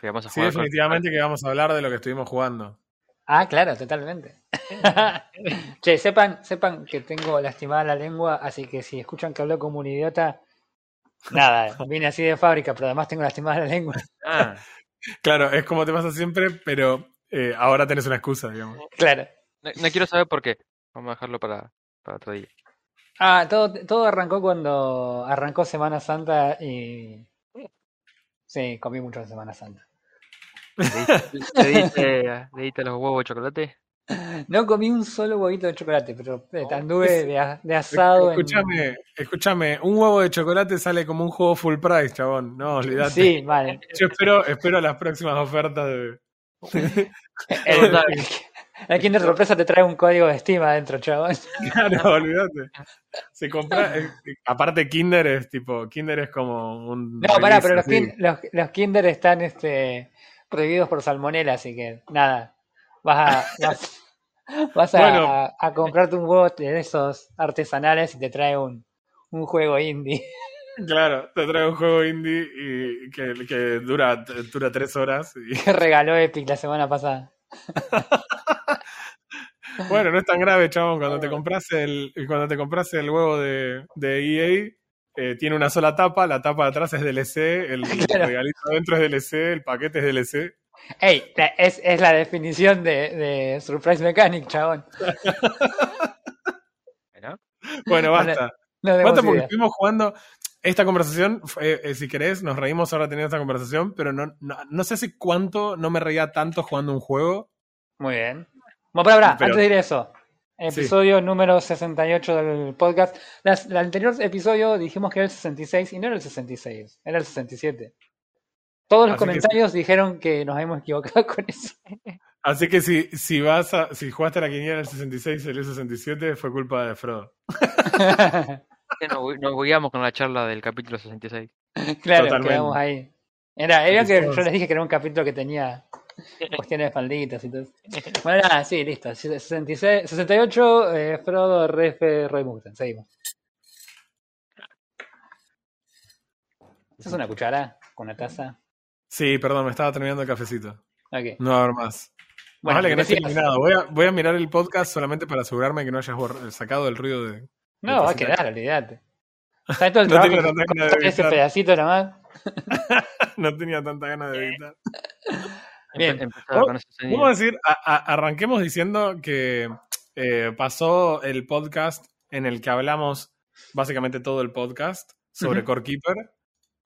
Que vamos a Sí, jugar con- definitivamente que vamos a hablar de lo que estuvimos jugando. Ah, claro, totalmente. che, sepan, sepan que tengo lastimada la lengua, así que si escuchan que hablo como un idiota, nada, vine así de fábrica, pero además tengo lastimada la lengua. Ah, Claro, es como te pasa siempre, pero eh, ahora tenés una excusa, digamos. Claro. no, no quiero saber por qué. Vamos a dejarlo para, para otro día. Ah, todo, todo arrancó cuando arrancó Semana Santa y... Sí, comí mucho en Semana Santa. ¿Le diste, le los huevos de chocolate? No comí un solo huevito de chocolate, pero eh, anduve de, a- de asado en... Escúchame, escúchame, un huevo de chocolate sale como un juego full price, chabón. No, olvídate. Sí, vale. Yo espero, espero las próximas ofertas de. El, el, el Kinder Sorpresa te trae un código de Steam adentro, chabón. Claro, olvídate. Se compra. eh, aparte, Kinder es tipo. Kinder es como un. No, pará, pero los, así. kin- los, los Kinder están este, prohibidos por salmonela, así que nada. Vas a, vas, a, Bueno. a- a comprarte un huevo de esos artesanales y te trae un, un juego indie. Claro, te trae un juego indie y que, que dura, dura tres horas. Y, que regaló Epic la semana pasada. bueno, no es tan grave, chabón. Cuando te compras el, cuando te compras el huevo de, de EA, eh, tiene una sola tapa. La tapa de atrás es DLC, el Claro. regalito adentro es DLC, el paquete es DLC. Ey, la- es, es la definición de, de Surprise Mechanic, chabón. Bueno, basta. No demos Basta porque idea. estuvimos jugando. Esta conversación, fue, eh, si querés, nos reímos ahora teniendo esta conversación, pero no, no, no sé hace cuánto no me reía tanto jugando un juego. Muy bien. Bueno, para, para, Pero- antes de ir a eso. Episodio número 68 del podcast. Las- el anterior episodio dijimos que era el 66 y no era el 66, era el 67. Todos los Así que comentarios dijeron que nos habíamos equivocado con eso. Así que si, si vas a, si jugaste a la quiniela el 66 y el 67, fue culpa de Frodo. que nos, nos guiamos con la charla del capítulo 66. claro, Totalmente. quedamos ahí. Era, era que yo les dije que era un capítulo que tenía cuestiones de falditas y todo. Bueno, nada, sí, listo. 66, 68, eh, Frodo, Refe, Roy Mustang. Seguimos. ¿Esa es una cuchara con una taza? Sí, perdón, me estaba terminando el cafecito. No va a haber más. Bueno, vale que no esté eliminado. Voy a, voy a mirar el podcast solamente para asegurarme que no hayas sacado el ruido de. No, va a quedar, olvídate. ¿Sabes todo el No tenía tanta ganas de ese pedacito nomás? no tenía tanta ganas de editar. Bien. Vamos a decir, a- a- arranquemos diciendo que eh, pasó el podcast en el que hablamos básicamente todo el podcast sobre Ujú. Core Keeper.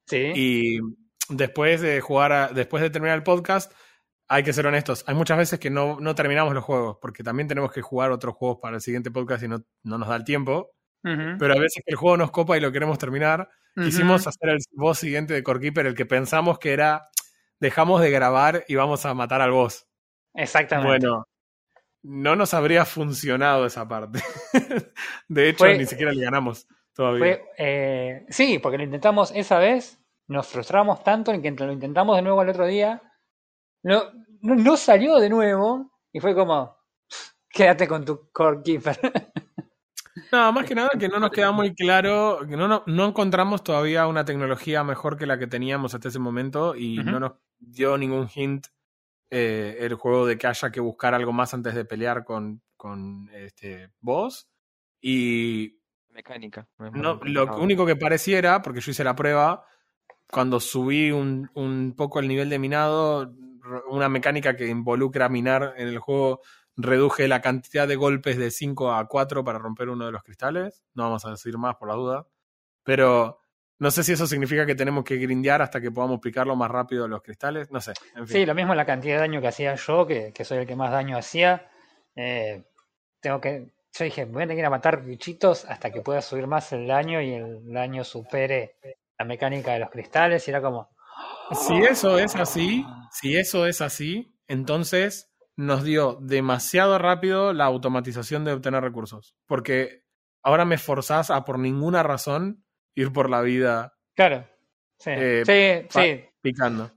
Sí. Y después de jugar, a- después de terminar el podcast, hay que ser honestos. Hay muchas veces que no, no terminamos los juegos, porque también tenemos que jugar otros juegos para el siguiente podcast y no, no nos da el tiempo. Pero a veces que el juego nos copa y lo queremos terminar. Ujú. Quisimos hacer el boss siguiente de Core Keeper, el que pensamos que era dejamos de grabar y vamos a matar al boss. Exactamente. Bueno, no nos habría funcionado esa parte. de hecho, Fue- ni siquiera le ganamos todavía. Fue, eh, sí, porque lo intentamos esa vez, nos frustramos tanto en que lo intentamos de nuevo al otro día, no, no, no salió de nuevo y fue como, quédate con tu core keeper. No, más que nada que no nos queda muy claro, que no, no, no encontramos todavía una tecnología mejor que la que teníamos hasta ese momento y no nos dio ningún hint eh, el juego de que haya que buscar algo más antes de pelear con, con este boss. Y Mecánica. no lo único que pareciera, porque yo hice la prueba, cuando subí un, un poco el nivel de minado, una mecánica que involucra minar en el juego, reduje la cantidad de golpes de 5 a 4 para romper uno de los cristales. No vamos a decir más por la duda. Pero no sé si eso significa que tenemos que grindear hasta que podamos picarlo más rápido los cristales. No sé. En fin. Sí, lo mismo la cantidad de daño que hacía yo, que, que soy el que más daño hacía. Eh, tengo que. Yo dije, voy a tener que ir a matar bichitos hasta que pueda subir más el daño y el daño supere la mecánica de los cristales. Y era como. Si eso es así, si eso es así, entonces nos dio demasiado rápido la automatización de obtener recursos. Porque ahora me forzás a por ninguna razón ir por la vida Claro. Sí, Eh, sí, sí. picando.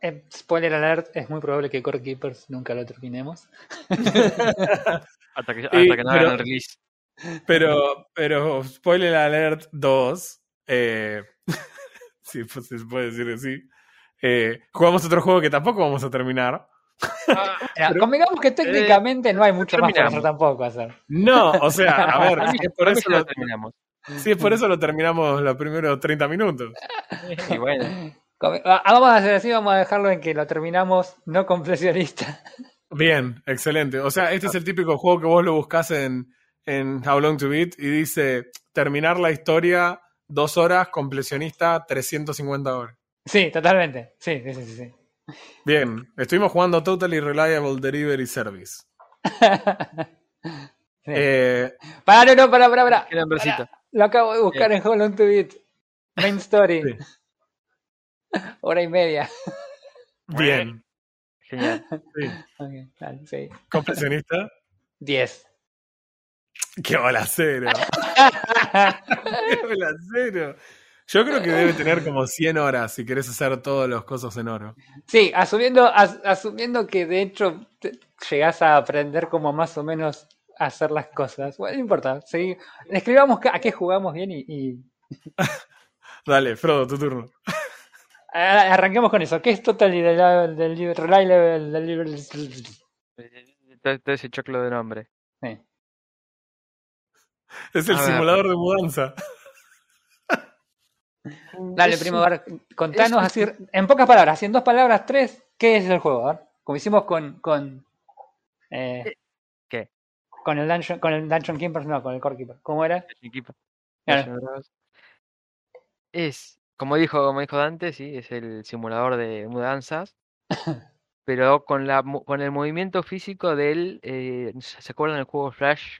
Eh, spoiler alert, es muy probable que Core Keepers nunca lo terminemos. Hasta que, hasta Y- que no pero- hagan el release. Pero, pero, spoiler alert 2, eh, si pues, se puede decir así, eh, jugamos otro juego que tampoco vamos a terminar. Convengamos que técnicamente no hay mucho más para tampoco hacer. No, o sea, a ver, si es por eso lo, terminamos. si es por eso lo terminamos los primeros 30 minutos. Y bueno, Come- ah, Vamos a hacer así, vamos a dejarlo en que lo terminamos no completionista. Bien, excelente. O sea, este es el típico juego que vos lo buscas en, en How Long to Beat y dice terminar la historia dos horas, completionista 350 horas. Sí, totalmente. Sí, sí, sí, sí. Bien, estuvimos jugando Totally Reliable Delivery Service. Eh, Pará, no, no, pará, pará, pará. queda un bracito. Pará, Lo acabo de buscar en Hold On To Beat. Main Story. Sí. Hora y media. bien, Genial. sí. Ok, dale, sí. completionista. 10. ¡Qué balacero! ¡Qué balacero! Yo creo que debe tener como 100 horas si querés hacer todos los cosas en oro. Sí, asumiendo, as- asumiendo que de hecho te- llegás a aprender como más o menos a hacer las cosas. Bueno, no importa. Sí. Escribamos a qué jugamos bien y, y Dale, Frodo, tu turno. arranquemos con eso. ¿Qué es Total del del Reliable Delivery? Todo, todo ese choclo de nombre. Sí. Es el A ver. simulador de mudanza. Dale, Es primo, un- a ver, contanos es- así, en pocas palabras, así en dos palabras, tres, ¿qué es el juego? A ver, como hicimos con, con, eh, ¿Qué? con el Dungeon, con el Dungeon Keeper, no, con el Core Keeper. ¿Cómo era? Claro. Bros. Es, como dijo, como dijo Dante, sí, es el simulador de mudanzas, pero con la con el movimiento físico del, eh, ¿se se acuerdan del juego Flash?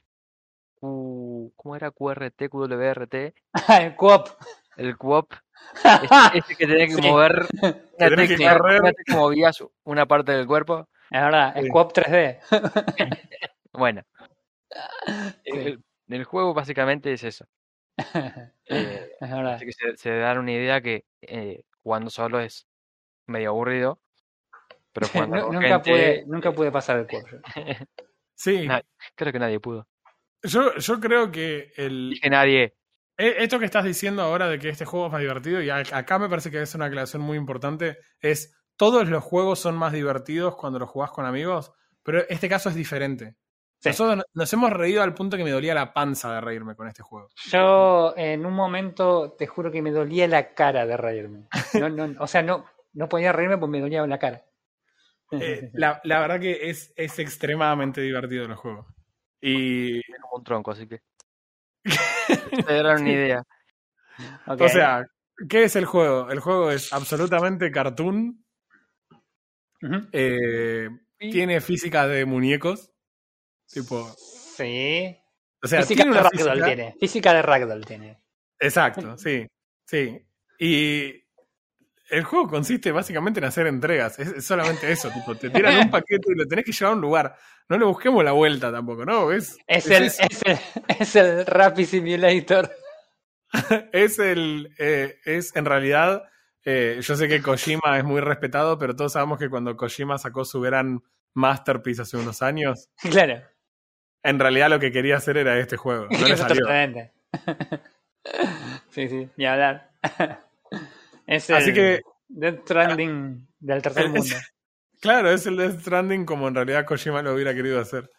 Q- ¿cómo era? QRT, QWRT, el Co-op. El QOP, ese, ese que tenía que Sí. mover una tenés que tecla, tecla movías una parte del cuerpo. Es verdad, el Sí. Co-op 3D. Bueno, Sí. el, el juego básicamente es eso. Eh, Es verdad. Así que se, se dan una idea que eh, jugando solo es medio aburrido. Pero con nunca, gente, pude, nunca pude pasar el Co-op. yo. Sí, creo que nadie pudo. yo, yo creo que el, Dije nadie. E- esto que estás diciendo ahora de que este juego es más divertido, y acá me parece que es una aclaración muy importante, es todos los juegos son más divertidos cuando los jugás con amigos, pero este caso es diferente. Sí. Nosotros no- nos hemos reído al punto que me dolía la panza de reírme con este juego. Yo en un momento te juro que me dolía la cara de reírme. No, no, o sea, no, no podía reírme porque me dolía la cara. Eh, la, la verdad que es, es extremadamente divertido el juego. Y, un tronco, así que. Te darán una idea. O sea, ¿qué es el juego? El juego es absolutamente cartoon, eh, tiene física de muñecos, tipo, Sí. o sea, física tiene de Ragdoll física- tiene. Física de Ragdoll tiene. Exacto, sí, sí. Y el juego consiste básicamente en hacer entregas, es, es solamente eso, tipo, te tiran un paquete y lo tenés que llevar a un lugar. No le busquemos la vuelta tampoco, ¿no? Es, Es, es el, es, el, es el Rappi Simulator. es el eh, es en realidad eh, yo sé que Kojima es muy respetado pero todos sabemos que cuando Kojima sacó su gran masterpiece hace unos años Claro. en realidad lo que quería hacer era este juego no le salió Totalmente. sí, sí, ni hablar. Es el Así que- Death Stranding del tercer Es- mundo. claro es el Death Stranding como en realidad Kojima lo hubiera querido hacer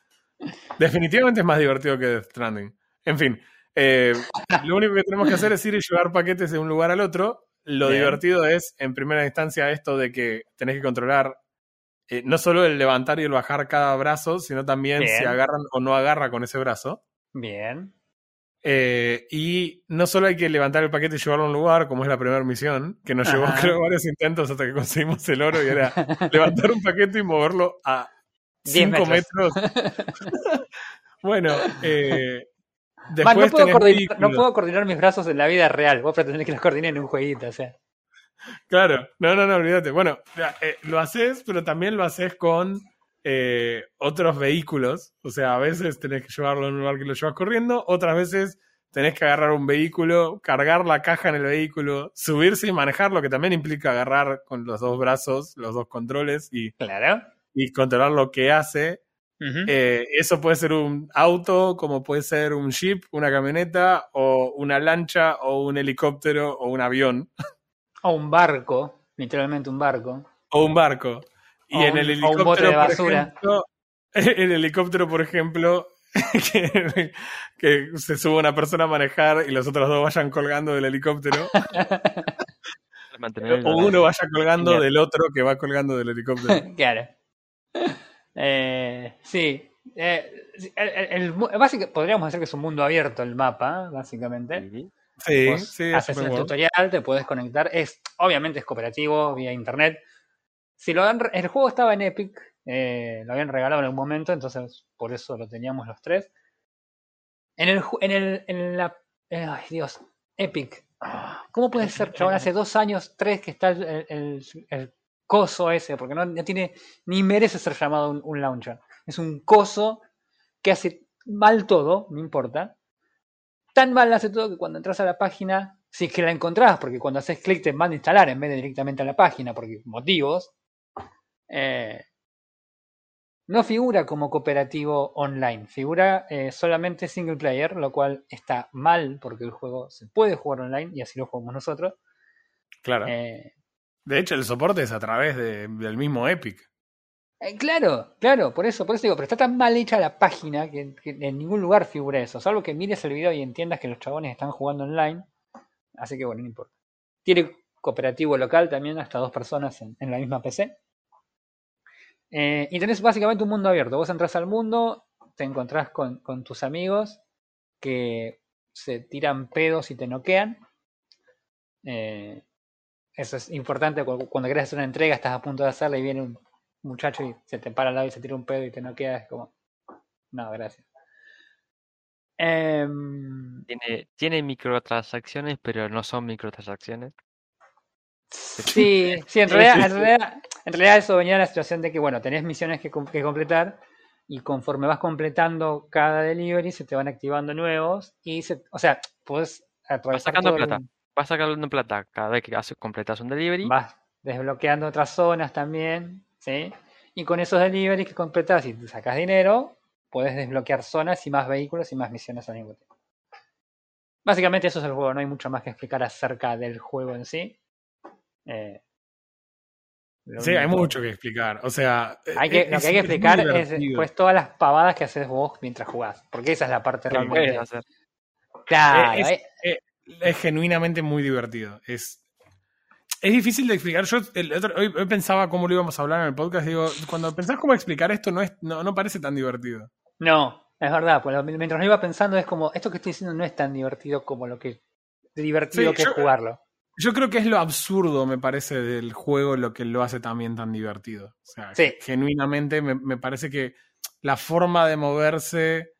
definitivamente es más divertido que Death Stranding en fin eh, lo único que tenemos que hacer es ir y llevar paquetes de un lugar al otro lo Bien. divertido es en primera instancia esto de que tenés que controlar eh, no solo el levantar y el bajar cada brazo, sino también Bien. si agarran o no agarra con ese brazo. Bien. Eh, y no solo hay que levantar el paquete y llevarlo a un lugar, como es la primera misión, que nos llevó Ajá. creo varios intentos hasta que conseguimos el oro y era levantar un paquete y moverlo a 10 5 metros. metros. bueno, eh, Man, después no, puedo coordinar, no puedo coordinar mis brazos en la vida real. Vos pretendés que los coordine en un jueguito, o sea. Claro, no, no, no, olvídate. Bueno, eh, lo haces, pero también lo haces con eh, otros vehículos. O sea, a veces tenés que llevarlo en un lugar que lo llevas corriendo, otras veces tenés que agarrar un vehículo, cargar la caja en el vehículo, subirse y manejarlo, que también implica agarrar con los dos brazos, los dos controles y, Claro. y controlar lo que hace. Eh, eso puede ser un auto, como puede ser un jeep, una camioneta, o una lancha, o un helicóptero, o un avión. O un barco. literalmente un barco. O un barco. Y O en el un helicóptero, bote de por basura. ejemplo, en el helicóptero, por ejemplo, que, que se sube una persona a manejar y los otros dos vayan colgando del helicóptero. O uno vaya colgando del otro que va colgando del helicóptero. claro. Eh, sí. Eh, el, el- el mu- básica- podríamos decir que es un mundo abierto el mapa, básicamente. Sí. Sí, Vos sí, haces open el tutorial, te puedes conectar. Es, obviamente es cooperativo vía internet. Si lo han el juego estaba en Epic, eh, lo habían regalado en algún momento, entonces por eso lo teníamos los tres. En el, en el, en la, eh, ay Dios, Epic. ¿Cómo puede ser, chabón? Hace dos años, tres que está el, el- el- el coso ese, porque no, no tiene, ni merece ser llamado un, un launcher. Es un coso que hace mal todo, no importa. Tan mal hace todo que cuando entras a la página, si es que la encontrás, porque cuando haces clic te manda a instalar en vez de directamente a la página, porque motivos, eh, no figura como cooperativo online, figura eh, solamente single player, lo cual está mal porque el juego se puede jugar online y así lo jugamos nosotros. Claro. Eh, De hecho, el soporte es a través de- del mismo Epic. Eh, claro, claro, por eso, por eso digo, pero está tan mal hecha la página que, que en ningún lugar figura eso, salvo que mires el video y entiendas que los chabones están jugando online, así que bueno, no importa. Tiene cooperativo local también, hasta dos personas en, en la misma PC. Eh, y tenés básicamente un mundo abierto, vos entras al mundo, te encontrás con, con tus amigos que se tiran pedos y te noquean. Eh, eso es importante cu- cuando querés hacer una entrega, estás a punto de hacerla y viene un muchacho y se te para al lado y se tira un pedo y te noquea, es como, no, gracias. Em, Tiene, tiene microtransacciones, pero no son microtransacciones. Sí, sí, en realidad, en realidad, en realidad eso venía de la situación de que, bueno, tenés misiones que, que completar y conforme vas completando cada delivery se te van activando nuevos y, se, o sea, puedes atravesar sacando el- plata. Vas sacando plata cada vez que haces, completas un delivery. Vas desbloqueando otras zonas también, ¿sí? Y con esos deliveries que completas y sacas dinero, puedes desbloquear zonas y más vehículos y más misiones al mismo tiempo. Básicamente eso es el juego, no hay mucho más que explicar acerca del juego en sí. Eh, Sí, hay mucho que explicar. O sea, Hay que, es- lo que hay que es explicar es pues todas las pavadas que haces vos mientras jugás, porque esa es la parte realmente... hacer. Claro, es- eh, es genuinamente muy divertido. Es, es difícil de explicar. Yo el otro- hoy, hoy pensaba cómo lo íbamos a hablar en el podcast. Digo, cuando pensás cómo explicar esto, no, es, no, no parece tan divertido. No, es verdad, pues mientras lo iba pensando es como, esto que estoy diciendo no es tan divertido como lo que divertido Sí, que es yo- jugarlo. Yo creo que es lo absurdo, me parece, del juego lo que lo hace también tan divertido. O sea, Sí. genuinamente me, me parece que la forma de moverse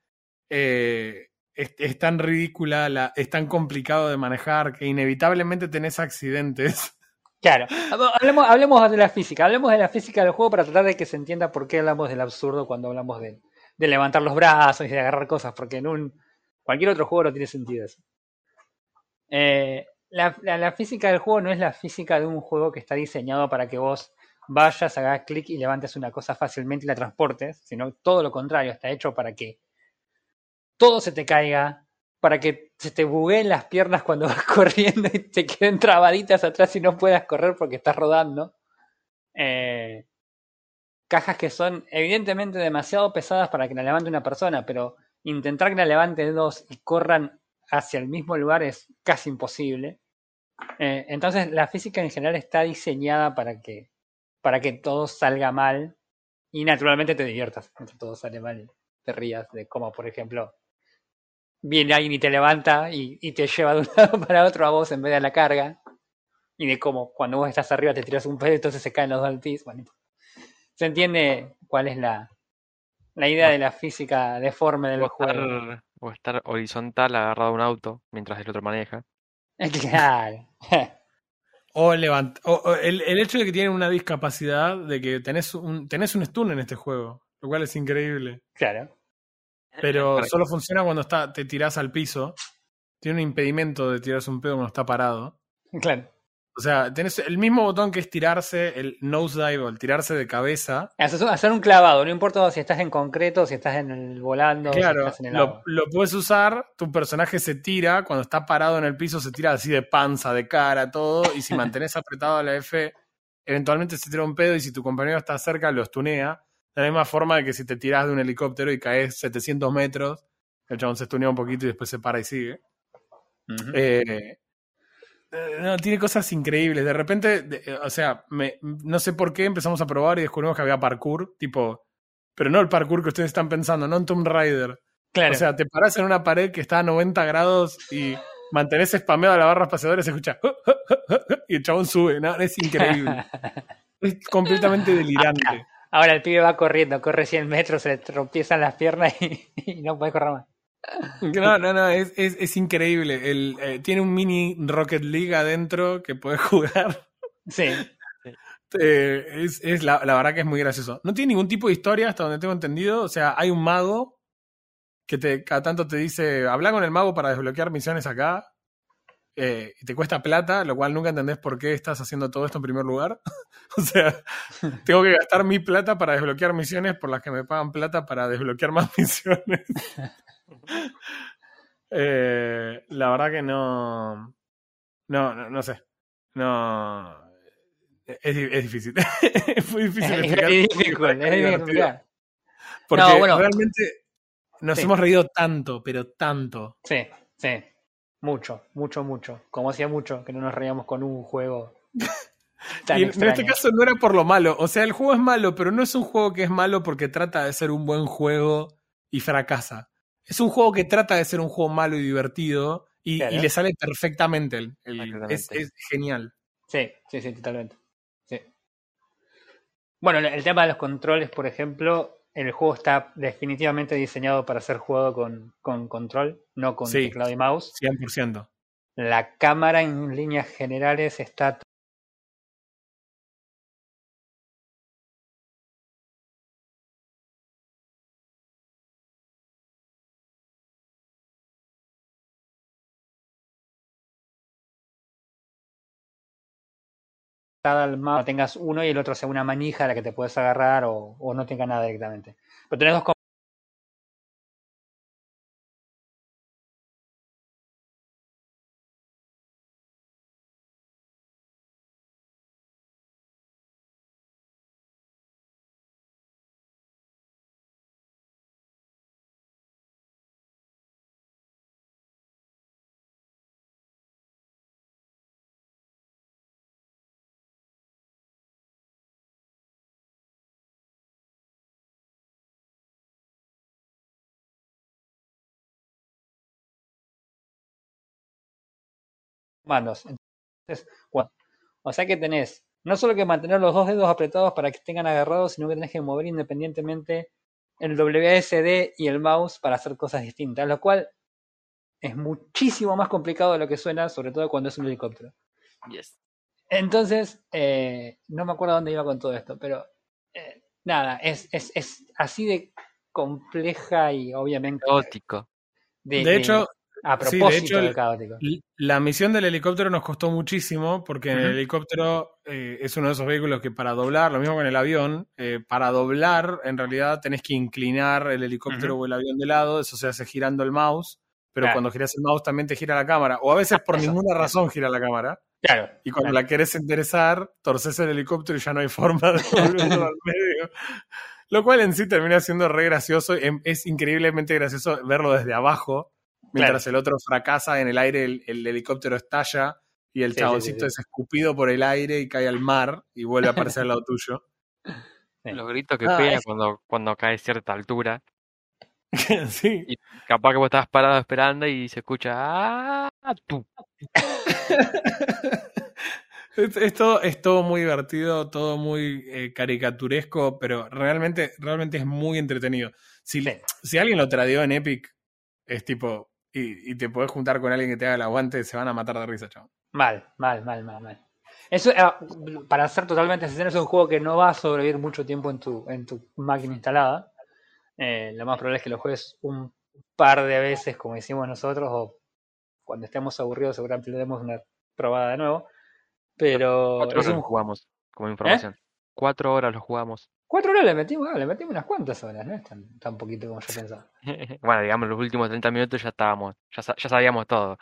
eh, es, es tan ridícula, la- es tan complicado de manejar que inevitablemente tenés accidentes. Claro, hablemos, hablemos de la física, hablemos de la física del juego para tratar de que se entienda por qué hablamos del absurdo cuando hablamos de, de levantar los brazos y de agarrar cosas, porque en un cualquier otro juego no tiene sentido eso. Eh, la, física del juego no es la física de un juego que está diseñado para que vos vayas, hagas clic y levantes una cosa fácilmente y la transportes, sino todo lo contrario, está hecho para que todo se te caiga, para que se te bugueen las piernas cuando vas corriendo y te queden trabaditas atrás y no puedas correr porque estás rodando. Eh, cajas que son evidentemente demasiado pesadas para que la levante una persona, pero intentar que la levante dos y corran hacia el mismo lugar es casi imposible. Eh, entonces la física en general está diseñada para que, para que todo salga mal y naturalmente te diviertas mientras todo sale mal y te rías de cómo, por ejemplo, viene alguien y te levanta y, y te lleva de un lado para otro a vos en vez de a la carga. Y de cómo cuando vos estás arriba te tiras un pedo, entonces se caen los dos al piso. Bueno, se entiende cuál es la, la idea de la física deforme del O juego. estar, o estar horizontal agarrado a un auto mientras el otro maneja. Claro. O, levant o, o el, el hecho de que tienen una discapacidad, de que tenés un, tenés un stun en este juego, lo cual es increíble. claro. Pero solo funciona cuando está, te tirás al piso. Tiene un impedimento de tirarse un pedo cuando está parado. Claro. O sea, tenés el mismo botón que es tirarse, el nosedive o el tirarse de cabeza. Hacer un clavado, no importa si estás en concreto, si estás en el volando, si Claro, estás en el lo, lo puedes usar, tu personaje se tira, cuando está parado en el piso se tira así de panza, de cara, todo, y si mantenés apretado la F eventualmente se tira un pedo y si tu compañero está cerca lo estunea. De la misma forma de que si te tiras de un helicóptero y caes 700 metros, el chabón se estunea un poquito y después se para y sigue. Eh, no, tiene cosas increíbles. De repente, de- eh, o sea, me- no sé por qué empezamos a probar y descubrimos que había parkour, tipo, pero no el parkour que ustedes están pensando, no en Tomb Raider. claro. O sea, te paras en una pared que está a 90 grados y mantenés spameado a la barra espaciadora y se escucha y el chabón sube. ¿no? Es increíble. es completamente delirante. Ahora el pibe va corriendo, corre 100 metros, se le tropiezan las piernas y, y no puede correr más. No, no, no, es, es, es increíble. El, eh, tiene un mini Rocket League adentro que puedes jugar. Sí, Eh, es es la, la verdad que es muy gracioso. No tiene ningún tipo de historia hasta donde tengo entendido. O sea, hay un mago que te, cada tanto te dice, habla con el mago para desbloquear misiones acá. eh, y te cuesta plata, lo cual nunca entendés por qué estás haciendo todo esto en primer lugar. o sea, tengo que gastar mi plata para desbloquear misiones por las que me pagan plata para desbloquear más misiones. Eh, la verdad que no, no, no, no sé. No. Es, es difícil. es muy difícil es, explicar. difícil, es difícil explicar. Porque No, bueno. realmente nos Sí. hemos reído tanto, pero tanto. Sí, sí. Mucho, mucho, mucho. Como hacía mucho que no nos reíamos con un juego tan y en, este caso no era por lo malo. O sea, el juego es malo, pero no es un juego que es malo porque trata de ser un buen juego y fracasa. Es un juego que trata de ser un juego malo y divertido y, Claro. y le sale perfectamente. El, es, es genial. Sí, sí, sí, totalmente. Sí. Bueno, el- el tema de los controles, por ejemplo, el juego está definitivamente diseñado para ser jugado con, con control, no con Sí. teclado y mouse. 100%. La cámara en líneas generales está al mouse, tengas uno y el otro sea una manija a la que te puedes agarrar o, o no tenga nada directamente. Pero tenés dos comandos. Entonces, bueno, o sea que tenés no solo que mantener los dos dedos apretados para que estén agarrados, sino que tenés que mover independientemente el WSD y el mouse para hacer cosas distintas, lo cual es muchísimo más complicado de lo que suena, sobre todo cuando es un helicóptero. Yes. Entonces, eh, no me acuerdo dónde iba con todo esto, pero eh, nada, es, es, es así de compleja y obviamente Caótico. de, De hecho, a sí, de propósito hecho, de el- caótico. La misión del helicóptero nos costó muchísimo porque en el helicóptero eh, es uno de esos vehículos que para doblar, lo mismo que en el avión, eh, para doblar en realidad tenés que inclinar el helicóptero o el avión de lado, eso se hace girando el mouse, pero Claro. cuando giras el mouse también te gira la cámara, o a veces por Eso, ninguna eso. razón gira la cámara, Claro. y cuando claro. la querés enderezar, torces el helicóptero y ya no hay forma de volverlo al medio. Lo cual en sí termina siendo re gracioso, em- es increíblemente gracioso verlo desde abajo, mientras el otro fracasa en el aire, el, el helicóptero estalla y el Sí, chaboncito sí, sí. es escupido por el aire y cae al mar y vuelve a aparecer al lado tuyo. Sí. Los gritos que Ah, pega es- cuando, cuando cae a cierta altura. sí. Y capaz que vos estabas parado esperando y se escucha. ¡Ah! ¡Tú! Es, es todo, es todo muy divertido, todo muy eh, caricaturesco, pero realmente, realmente es muy entretenido. Si, Sí. si alguien lo tradeó en Epic, es tipo, y, y te podés juntar con alguien que te haga el aguante, se van a matar de risa, chaval. Mal, mal, mal, mal, mal. Eso, ah, para ser totalmente sincero, es un juego que no va a sobrevivir mucho tiempo en tu, en tu máquina instalada. Eh, lo más probable es que lo juegues un par de veces, como hicimos nosotros, o cuando estemos aburridos, seguramente le demos una probada de nuevo. Pero Cuatro es horas un lo jugamos, como información. Cuatro horas lo jugamos. Cuatro horas le metimos, ah, le metimos unas cuantas horas, no es tan, tan poquito como yo pensaba. bueno, digamos, los últimos 30 minutos ya estábamos, ya, ya sabíamos todo.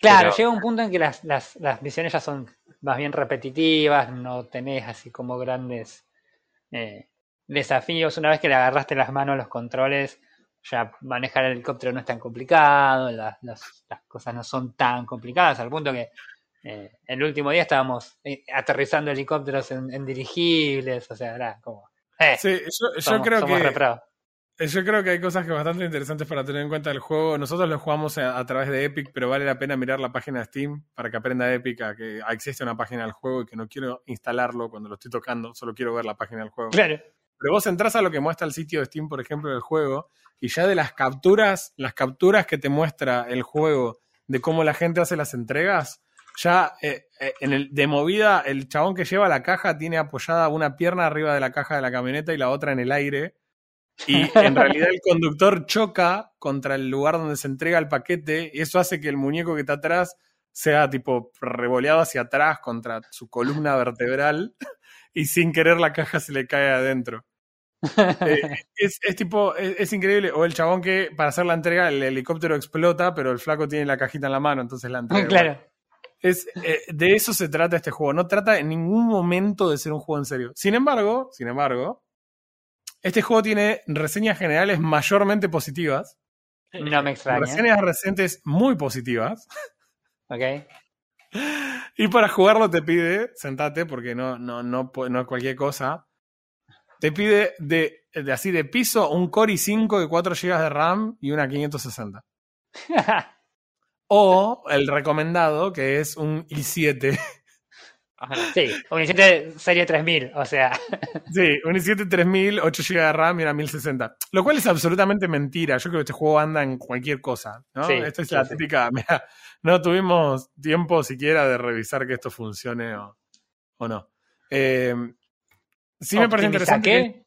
Claro, Pero- llega un punto en que las, las, las misiones ya son más bien repetitivas, no tenés así como grandes eh, desafíos. Una vez que le agarraste las manos a los controles, ya manejar el helicóptero no es tan complicado, las, las, las cosas no son tan complicadas, al punto que eh, el último día estábamos eh, aterrizando helicópteros en, en, dirigibles, o sea, era como... Eh, sí, yo, yo somos, creo somos que... reprados. Yo creo que hay cosas que bastante interesantes para tener en cuenta del juego. Nosotros lo jugamos a, a, través de Epic, pero vale la pena mirar la página de Steam para que aprenda Epic a que existe una página del juego y que no quiero instalarlo cuando lo estoy tocando, solo quiero ver la página del juego. Claro. Pero vos entras a lo que muestra el sitio de Steam, por ejemplo, del juego, y ya de las capturas, las capturas que te muestra el juego de cómo la gente hace las entregas, ya eh, eh, en el de movida, el chabón que lleva la caja tiene apoyada una pierna arriba de la caja de la camioneta y la otra en el aire. Y en realidad el conductor choca contra el lugar donde se entrega el paquete y eso hace que el muñeco que está atrás sea tipo revoleado hacia atrás contra su columna vertebral y sin querer la caja se le cae adentro. eh, es, es, tipo, es, es, increíble. O el chabón que para hacer la entrega el helicóptero explota, pero el flaco tiene la cajita en la mano, entonces la entrega. Claro. Es, eh, de eso se trata este juego. No trata en ningún momento de ser un juego en serio. Sin embargo, sin embargo, este juego tiene reseñas generales mayormente positivas. No me extraña. Reseñas recientes muy positivas. Ok. Y para jugarlo te pide, sentate porque no, no, no, no cualquier cosa. Te pide de, de así de piso un Core i5 de 4 GB de RAM y una 560. o el recomendado, que es un i7. Sí, un i7 serie 3000, o sea. Sí, un i7 3000, 8 GB de RAM y una 1060. Lo cual es absolutamente mentira. Yo creo que este juego anda en cualquier cosa. ¿no? Sí, Esta es sí, la sí. típica. Mira, no tuvimos tiempo siquiera de revisar que esto funcione o, o no. Eh, sí me parece ¿Optimiza interesante.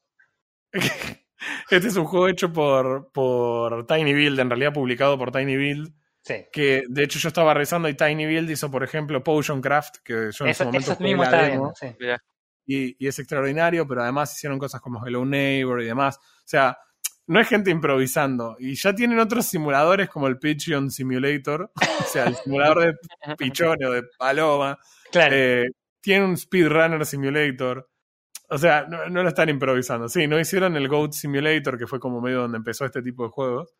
qué? que- este es un juego hecho por, por Tiny Build, en realidad publicado por Tiny Build. Sí. Que de hecho yo estaba revisando y Tiny Build hizo, por ejemplo, Potion Craft, que yo en su Eso, momento eso jugué mismo la estaba demo viendo, sí. Mirá, y, y es extraordinario, pero además hicieron cosas como Hello Neighbor y demás. O sea, no es gente improvisando. Y ya tienen otros simuladores como el Pigeon Simulator, o sea, el simulador de pichón o de paloma. Claro. Eh, tiene un Speedrunner Simulator. O sea, no, no lo están improvisando. Sí, no hicieron el Goat Simulator, que fue como medio donde empezó este tipo de juegos.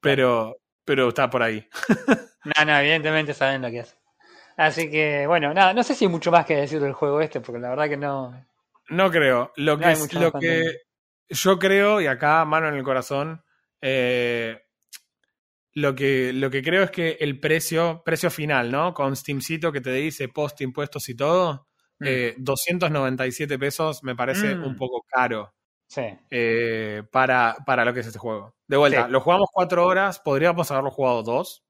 Pero, pero está por ahí. No, no, evidentemente saben lo que es. Así que, bueno, nada, no sé si hay mucho más que decir del juego este, porque la verdad que no. No creo. Lo No que, es- lo que yo creo, y acá mano en el corazón, eh, lo, que, lo que creo es que el precio, precio final, ¿no? Con Steamcito que te dice post impuestos y todo, Mm. eh, 297 pesos me parece Mm. un poco caro Sí. eh, para, para lo que es este juego. De vuelta, Sí. lo jugamos cuatro horas, podríamos haberlo jugado dos.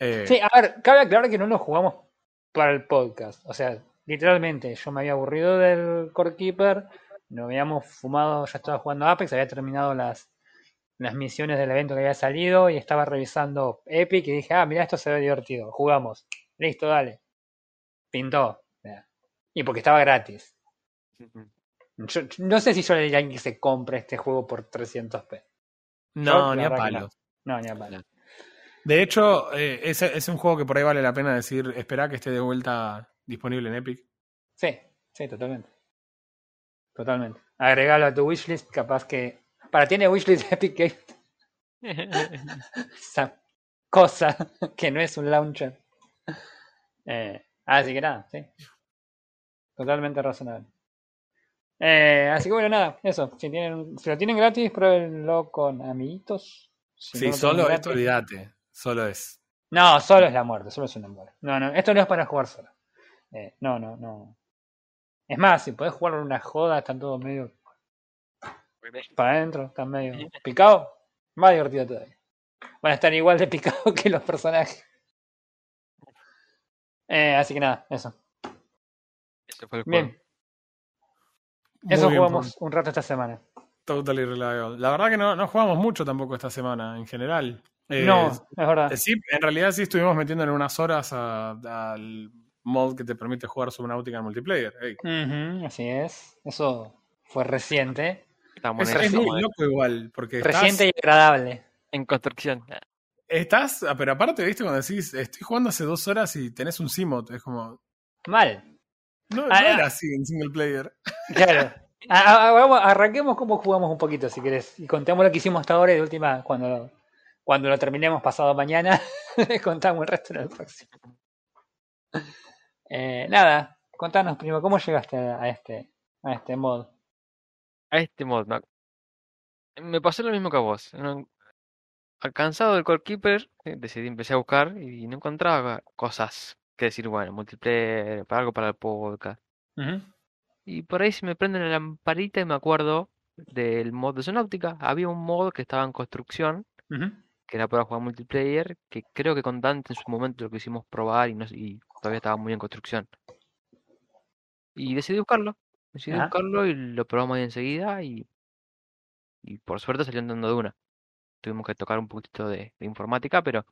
Eh, Sí, a ver, cabe aclarar que no lo jugamos para el podcast. O sea, literalmente, yo me había aburrido del Core Keeper, nos habíamos fumado, ya estaba jugando Apex, había terminado las, las misiones del evento que había salido y estaba revisando Epic y dije, ah, mira, esto se ve divertido, jugamos. Listo, dale. Pintó. Y porque estaba gratis. Yo, no sé si yo le diría que se compre este juego por 300p. no, yo, ni a palos. No, ni a palo. De hecho, eh, es, es un juego que por ahí vale la pena decir, espera que esté de vuelta disponible en Epic. Sí, sí, totalmente. Totalmente. Agregalo a tu wishlist, capaz que. Para tiene wishlist Epic Game, esa cosa que no es un launcher. Eh, así que nada, sí. Totalmente razonable. Eh, así que bueno, nada, eso. Si, tienen, si lo tienen gratis, pruébenlo con amiguitos. Si Sí, no solo gratis- esto, olvídate. Solo es. No, solo es la muerte, solo es una muerte. No, no, esto no es para jugar solo. Eh, no, no, no. Es más, si podés jugar una joda, están todos medio para adentro, están medio picados, más divertido todavía. Van a estar igual de picados que los personajes. Eh, así que nada, eso. Ese fue el juego. Bien, eso bien, jugamos un rato esta semana. Totally reliable. La verdad que no, no jugamos mucho tampoco esta semana, en general. Eh, no, es verdad. eh, sí, en realidad sí estuvimos metiéndole unas horas a- al mod que te permite jugar Subnautica en multiplayer. Así es. Eso fue reciente. Estamos Es, en, es eso, muy loco igual, porque estás, Reciente y agradable. en construcción. estás, ah, pero aparte, viste, cuando decís, estoy jugando hace dos horas y tenés un Simot, es como, Mal. No, no Ah, ah. era así en single player. Claro. A- a- vamos, arranquemos cómo jugamos un poquito, si querés. Y contemos lo que hicimos hasta ahora y de última, cuando, cuando lo terminemos pasado mañana, les contamos el resto en el próximo. Eh, nada, contanos primo, ¿cómo llegaste a este, a este mod? A este mod, me, me pasó lo mismo que a vos. No- Cansado del Core Keeper, eh, decidí, empecé a buscar y no encontraba cosas que decir, bueno, multiplayer, para algo para el podcast. Ujú, Y por ahí se me prende una lamparita y me acuerdo del mod de Subnautica. Había un mod que estaba en construcción, que era para jugar multiplayer, que creo que con Dante en su momento lo quisimos probar y, no, y todavía estaba muy en construcción. Y decidí buscarlo. Decidí buscarlo y lo probamos ahí enseguida y, y por suerte salió andando de una. Tuvimos que tocar un poquitito de, de informática, pero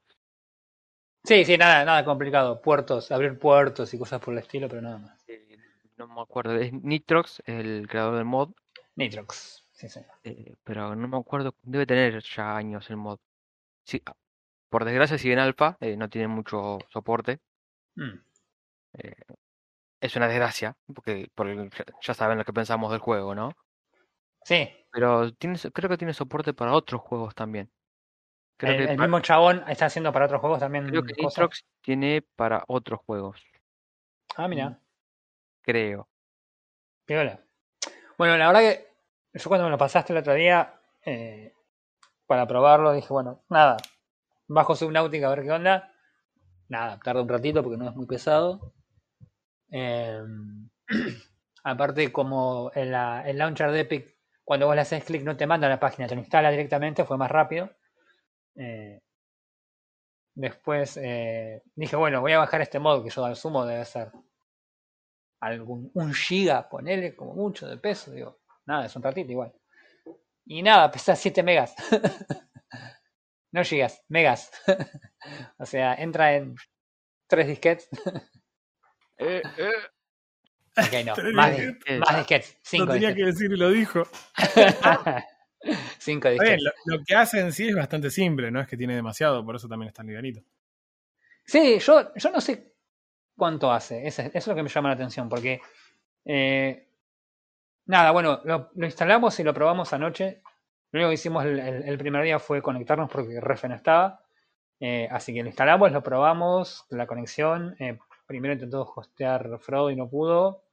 Sí, sí, nada, nada complicado. Puertos, abrir puertos y cosas por el estilo, pero nada más. eh, no me acuerdo. Es Nitrox, el creador del mod, Nitrox, sí, sí. eh, pero no me acuerdo. Debe tener ya años el mod. Sí, ah, por desgracia sigue en alfa, eh, no tiene mucho soporte. Mm. eh, es una desgracia, porque, porque ya- saben lo que pensamos del juego, ¿no? Sí, Pero tiene, creo que tiene soporte para otros juegos también. Creo el, que, el mismo chabón está haciendo para otros juegos también creo que cosas. Nitrox tiene para otros juegos, Ah, mira. creo. Piola. Bueno, la verdad que yo cuando me lo pasaste el otro día eh, para probarlo dije, bueno, nada, bajo Subnautica a ver qué onda. Nada, tarda un ratito porque no es muy pesado. Eh, aparte, como en la- el launcher de Epic, cuando vos le haces clic no te manda a la página, te lo instala directamente, fue más rápido. Eh, después eh, dije, bueno, voy a bajar este mod que yo al sumo debe ser algún un giga, ponele como mucho de peso, digo, nada, es un ratito igual. Y nada, pesa 7 megas. no gigas, megas. o sea, entra en 3 disquetes. Eh, eh, Ok, no, Tres más, disquetes. di- más disquetes, 5 no tenía que decir y lo dijo. 5 Está bien, lo, lo que hace en sí es bastante simple, no es que tiene demasiado, por eso también es tan livianito. Sí, yo, yo no sé cuánto hace. Eso, es- eso es lo que me llama la atención, porque. eh, nada, bueno, lo, lo instalamos y lo probamos anoche. Lo único que hicimos el, el- el primer día fue conectarnos porque Refe no estaba. Eh, así que lo instalamos, lo probamos, la conexión. eh, primero intentó hostear Frodo y no pudo.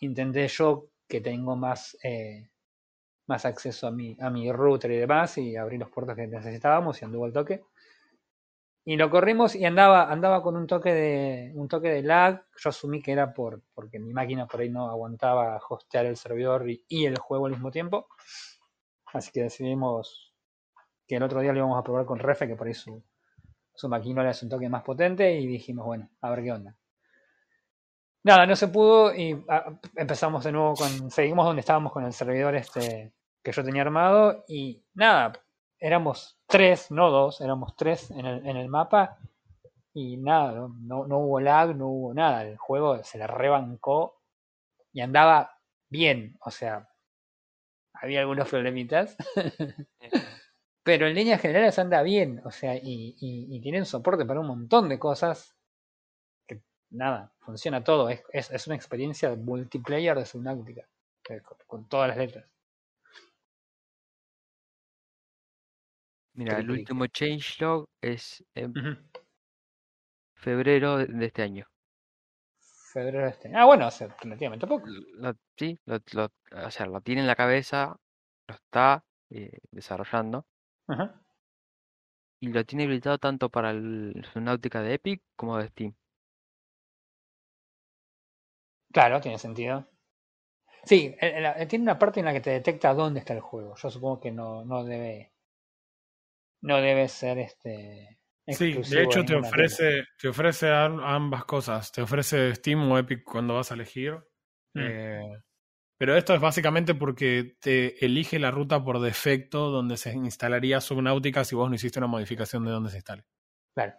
Intenté yo, que tengo más, eh, más acceso a mi, a mi router y demás, y abrí los puertos que necesitábamos y anduvo el toque. Y lo corrimos y andaba, andaba con un toque de un toque de lag. Yo asumí que era por, porque mi máquina por ahí no aguantaba hostear el servidor y, el juego al mismo tiempo. Así que decidimos que el otro día lo íbamos a probar con Refe, que por ahí su, su máquina le hace un toque más potente, y dijimos, bueno, a ver qué onda. Nada, no se pudo y ah, empezamos de nuevo con. Seguimos donde estábamos con el servidor este que yo tenía armado y nada, éramos tres, no dos, éramos tres en el, en el mapa y nada, no, no, hubo lag, no hubo nada. El juego se le rebancó y andaba bien, o sea, había algunos problemitas, pero en líneas generales anda bien, o sea, y, y, y tienen soporte para un montón de cosas que nada, funciona todo, es, es, es una experiencia multiplayer de Subnautica, eh, con todas las letras. Mira, el último changelog es en febrero de, este año. Febrero de este. Ah, bueno, hace relativamente poco. Lo- sí, lo, lo- o sea, lo tiene en la cabeza, lo está eh, desarrollando y lo tiene habilitado tanto para el Subnautica de Epic como de Steam. Claro, tiene sentido. Sí, el- el- tiene una parte en la que te detecta dónde está el juego. Yo supongo que no, no debe. No debe ser este. Sí, de hecho te ofrece, te ofrece am- ambas cosas. Te ofrece Steam o Epic cuando vas a elegir. Mm. Eh, pero esto es básicamente porque te elige la ruta por defecto donde se instalaría Subnautica si vos no hiciste una modificación de donde se instale. Claro.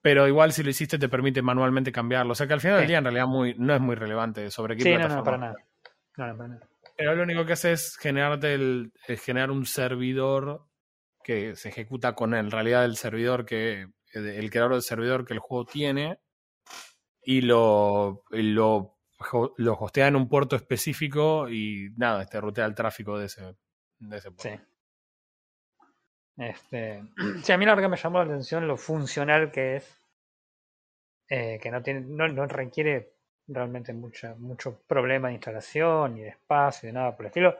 Pero igual si lo hiciste te permite manualmente cambiarlo. O sea que al final del día en realidad muy, no es muy relevante sobre qué Sí, no, plataforma. no, para nada. No, no, para nada. Pero lo único que hace es generarte el, es generar un servidor que se ejecuta con en realidad el servidor que el creador del servidor que el juego tiene y lo, lo, lo hostea en un puerto específico y nada, este rutea el tráfico de ese, de ese puerto. Sí. Este, sí, a mí la verdad que me llamó la atención lo funcional que es. eh, que no tiene, no, no requiere realmente mucha, mucho problema de instalación, ni de espacio, ni nada por el estilo.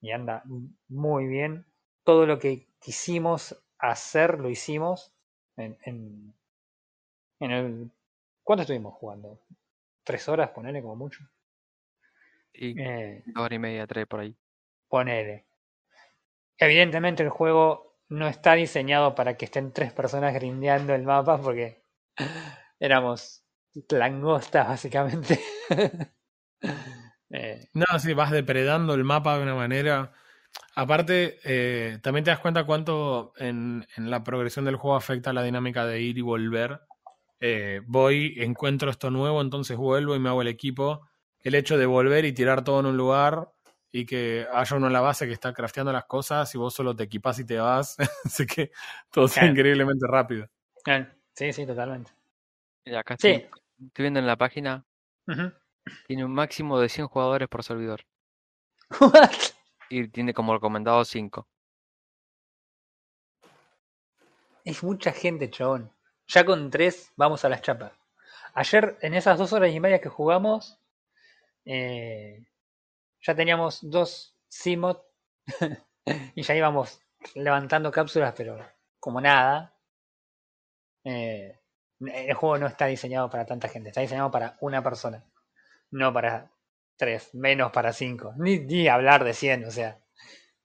Y anda muy bien. Todo lo que quisimos hacer, lo hicimos en, en, en el. ¿Cuánto estuvimos jugando? ¿Tres horas, ponele como mucho? Y Eh, dos horas y media, tres por ahí. Ponele. Evidentemente el juego no está diseñado para que estén tres personas grindeando el mapa porque éramos langostas básicamente. Eh, No, sí, vas depredando el mapa de una manera. Aparte, eh, también te das cuenta cuánto en, en la progresión del juego afecta la dinámica de ir y volver. Eh, voy, encuentro esto nuevo, entonces vuelvo y me hago el equipo. El hecho de volver y tirar todo en un lugar y que haya uno en la base que está crafteando las cosas y vos solo te equipás y te vas, hace que todo sea Claro. increíblemente rápido. sí, sí, totalmente. Y acá Sí. estoy, estoy viendo en la página, tiene un máximo de 100 jugadores por servidor. What? Y tiene como recomendado 5. Es mucha gente, chabón. Ya con tres vamos a las chapas. Ayer, en esas dos horas y media que jugamos, eh, ya teníamos dos CMOD y ya íbamos levantando cápsulas, pero como nada. Eh, el juego no está diseñado para tanta gente, está diseñado para una persona, no para tres, menos para cinco. Ni, ni hablar de 100, o sea,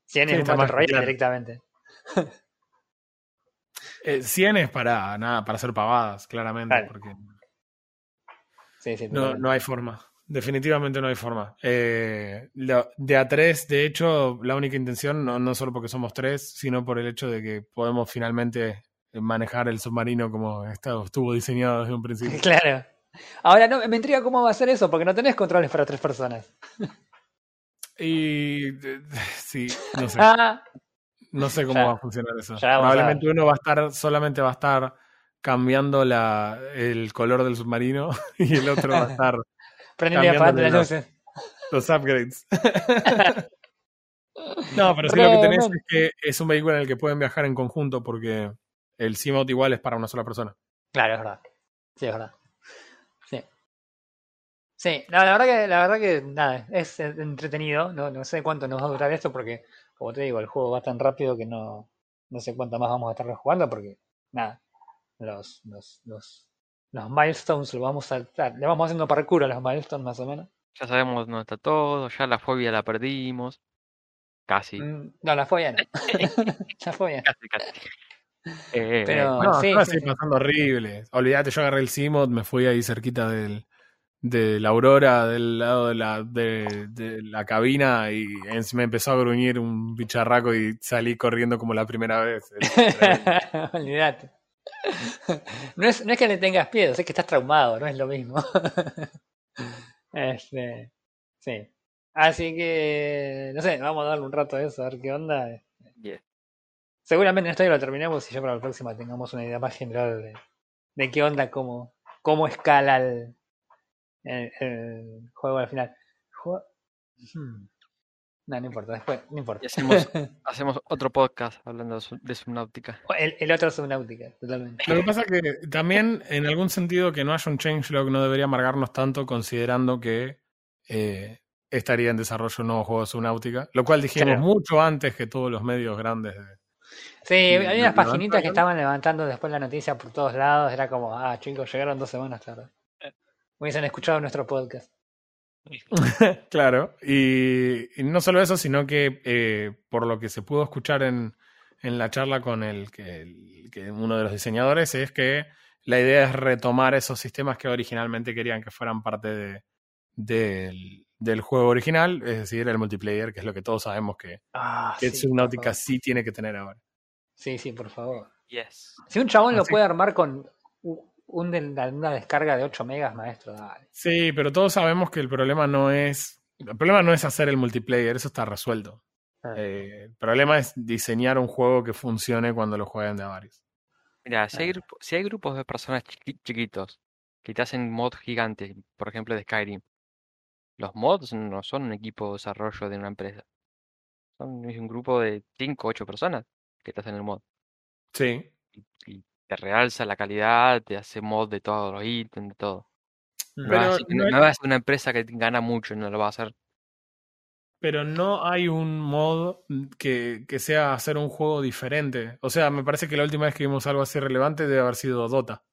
100 Sí, es un Royale directamente. Eh, 100 es para nada, para hacer pavadas, claramente, porque Sí, sí, No, no hay forma. Definitivamente no hay forma. Eh, de a tres, de hecho, la única intención, no, no solo porque somos tres, sino por el hecho de que podemos finalmente manejar el submarino como está- estuvo diseñado desde un principio. Claro. Ahora no, me intriga cómo va a ser eso, porque no tenés controles para tres personas. Y sí, no sé, Ah, no sé cómo Ya. va a funcionar eso. Probablemente uno va a estar, solamente va a estar cambiando la, el color del submarino y el otro va a estar las luces. los upgrades. no, pero sí lo que tenés es que es un vehículo en el que pueden viajar en conjunto porque el Seamout igual es para una sola persona. Claro, es verdad. Sí, es verdad. Sí. No, la verdad que, la verdad que nada, es entretenido. No, no sé cuánto nos va a durar esto porque, como te digo, el juego va tan rápido que no, no sé cuánto más vamos a estar jugando porque, nada, los, los, los, los milestones lo vamos a saltar. Le vamos haciendo parkour a los milestones más o menos. Ya sabemos dónde está todo, ya la fobia la perdimos. Casi, Mm, No, la fobia no. la fobia. casi, casi. Eh, Pero- No, sí, sí, estoy sí. pasando horrible. Olvídate, yo agarré el Seamout, me fui ahí cerquita del, de la aurora, del lado de la, de, de la cabina y en- me empezó a gruñir un bicharraco y salí corriendo como la primera vez. Olvídate. No es, no es que le tengas miedo, es que estás traumado, no es lo mismo. Este, sí. Así que, no sé, vamos a darle un rato a eso, a ver qué onda. yeah. Seguramente en esto ya lo terminemos y ya para la próxima tengamos una idea más general de, de qué onda, cómo, cómo escala el, el, el juego al final. Jue- Hmm. No, no importa, después, no importa. Y hacemos, hacemos otro podcast hablando de, su- de Subnautica. El, el otro Subnautica, totalmente. Lo que pasa es que también, en algún sentido, que no haya un changelog no debería amargarnos tanto, considerando que eh, estaría en desarrollo un nuevo juego de Subnautica, lo cual dijimos Claro. mucho antes que todos los medios grandes. de- Sí, Y había unas paginitas que estaban levantando después la noticia por todos lados. Era como, ah, chicos, llegaron dos semanas tarde. Hubiesen escuchado nuestro podcast. claro, y, y no solo eso, sino que eh, por lo que se pudo escuchar en, en la charla con el que, el- que uno de los diseñadores es que la idea es retomar esos sistemas que originalmente querían que fueran parte de- del, del juego original, es decir, el multiplayer, que es lo que todos sabemos que, Ah, que sí, Subnautica sí tiene que tener ahora. Sí, sí, por favor. Yes. Si un chabón lo puede armar con un de- una descarga de 8 megas, maestro, dale. Sí, pero todos sabemos que el problema no es. El problema no es hacer el multiplayer, eso está resuelto. Ah. Eh, el problema es diseñar un juego que funcione cuando lo jueguen de a varios. Mira, si hay, Claro. grupo- si hay grupos de personas chiqui- chiquitos que te hacen mods gigantes, por ejemplo de Skyrim. Los mods no son un equipo de desarrollo de una empresa. Son un grupo de 5 o 8 personas que te hacen el mod. Sí. Y, y te realza la calidad, te hace mod de todos los ítems, de todo. No, Pero va a ser, no no va a ser una empresa que gana mucho, no lo va a hacer. Pero no hay un mod que, que sea hacer un juego diferente. O sea, me parece que la última vez que vimos algo así relevante debe haber sido Dota.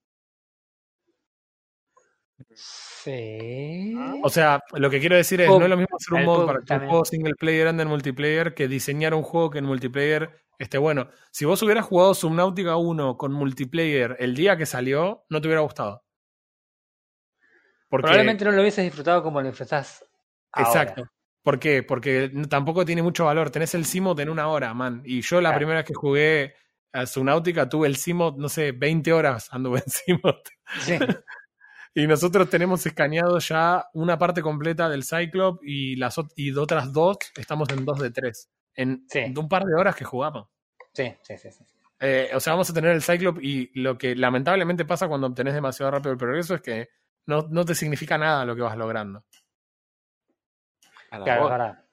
Sí. O sea, lo que quiero decir es, no es lo mismo hacer un mod para que un juego single player ande en multiplayer que diseñar un juego que en multiplayer esté bueno. Si vos hubieras jugado Subnautica 1 con multiplayer el día que salió, no te hubiera gustado. Porque, Probablemente no lo hubieses disfrutado como lo disfrutás ahora. Exacto. ¿Por qué? Porque tampoco tiene mucho valor. Tenés el Simod en una hora, man. Y yo la Claro. primera vez que jugué a Subnautica tuve el Simod, no sé, 20 horas anduve en Simod. Sí. Y nosotros tenemos escaneado ya una parte completa del Cyclop y las y otras dos estamos en dos de tres. En Sí. un par de horas que jugamos. Sí, sí, sí, sí. Eh, o sea, vamos a tener el Cyclop y lo que lamentablemente pasa cuando obtenés demasiado rápido el progreso es que no, no te significa nada lo que vas logrando. Claro, es voz. verdad.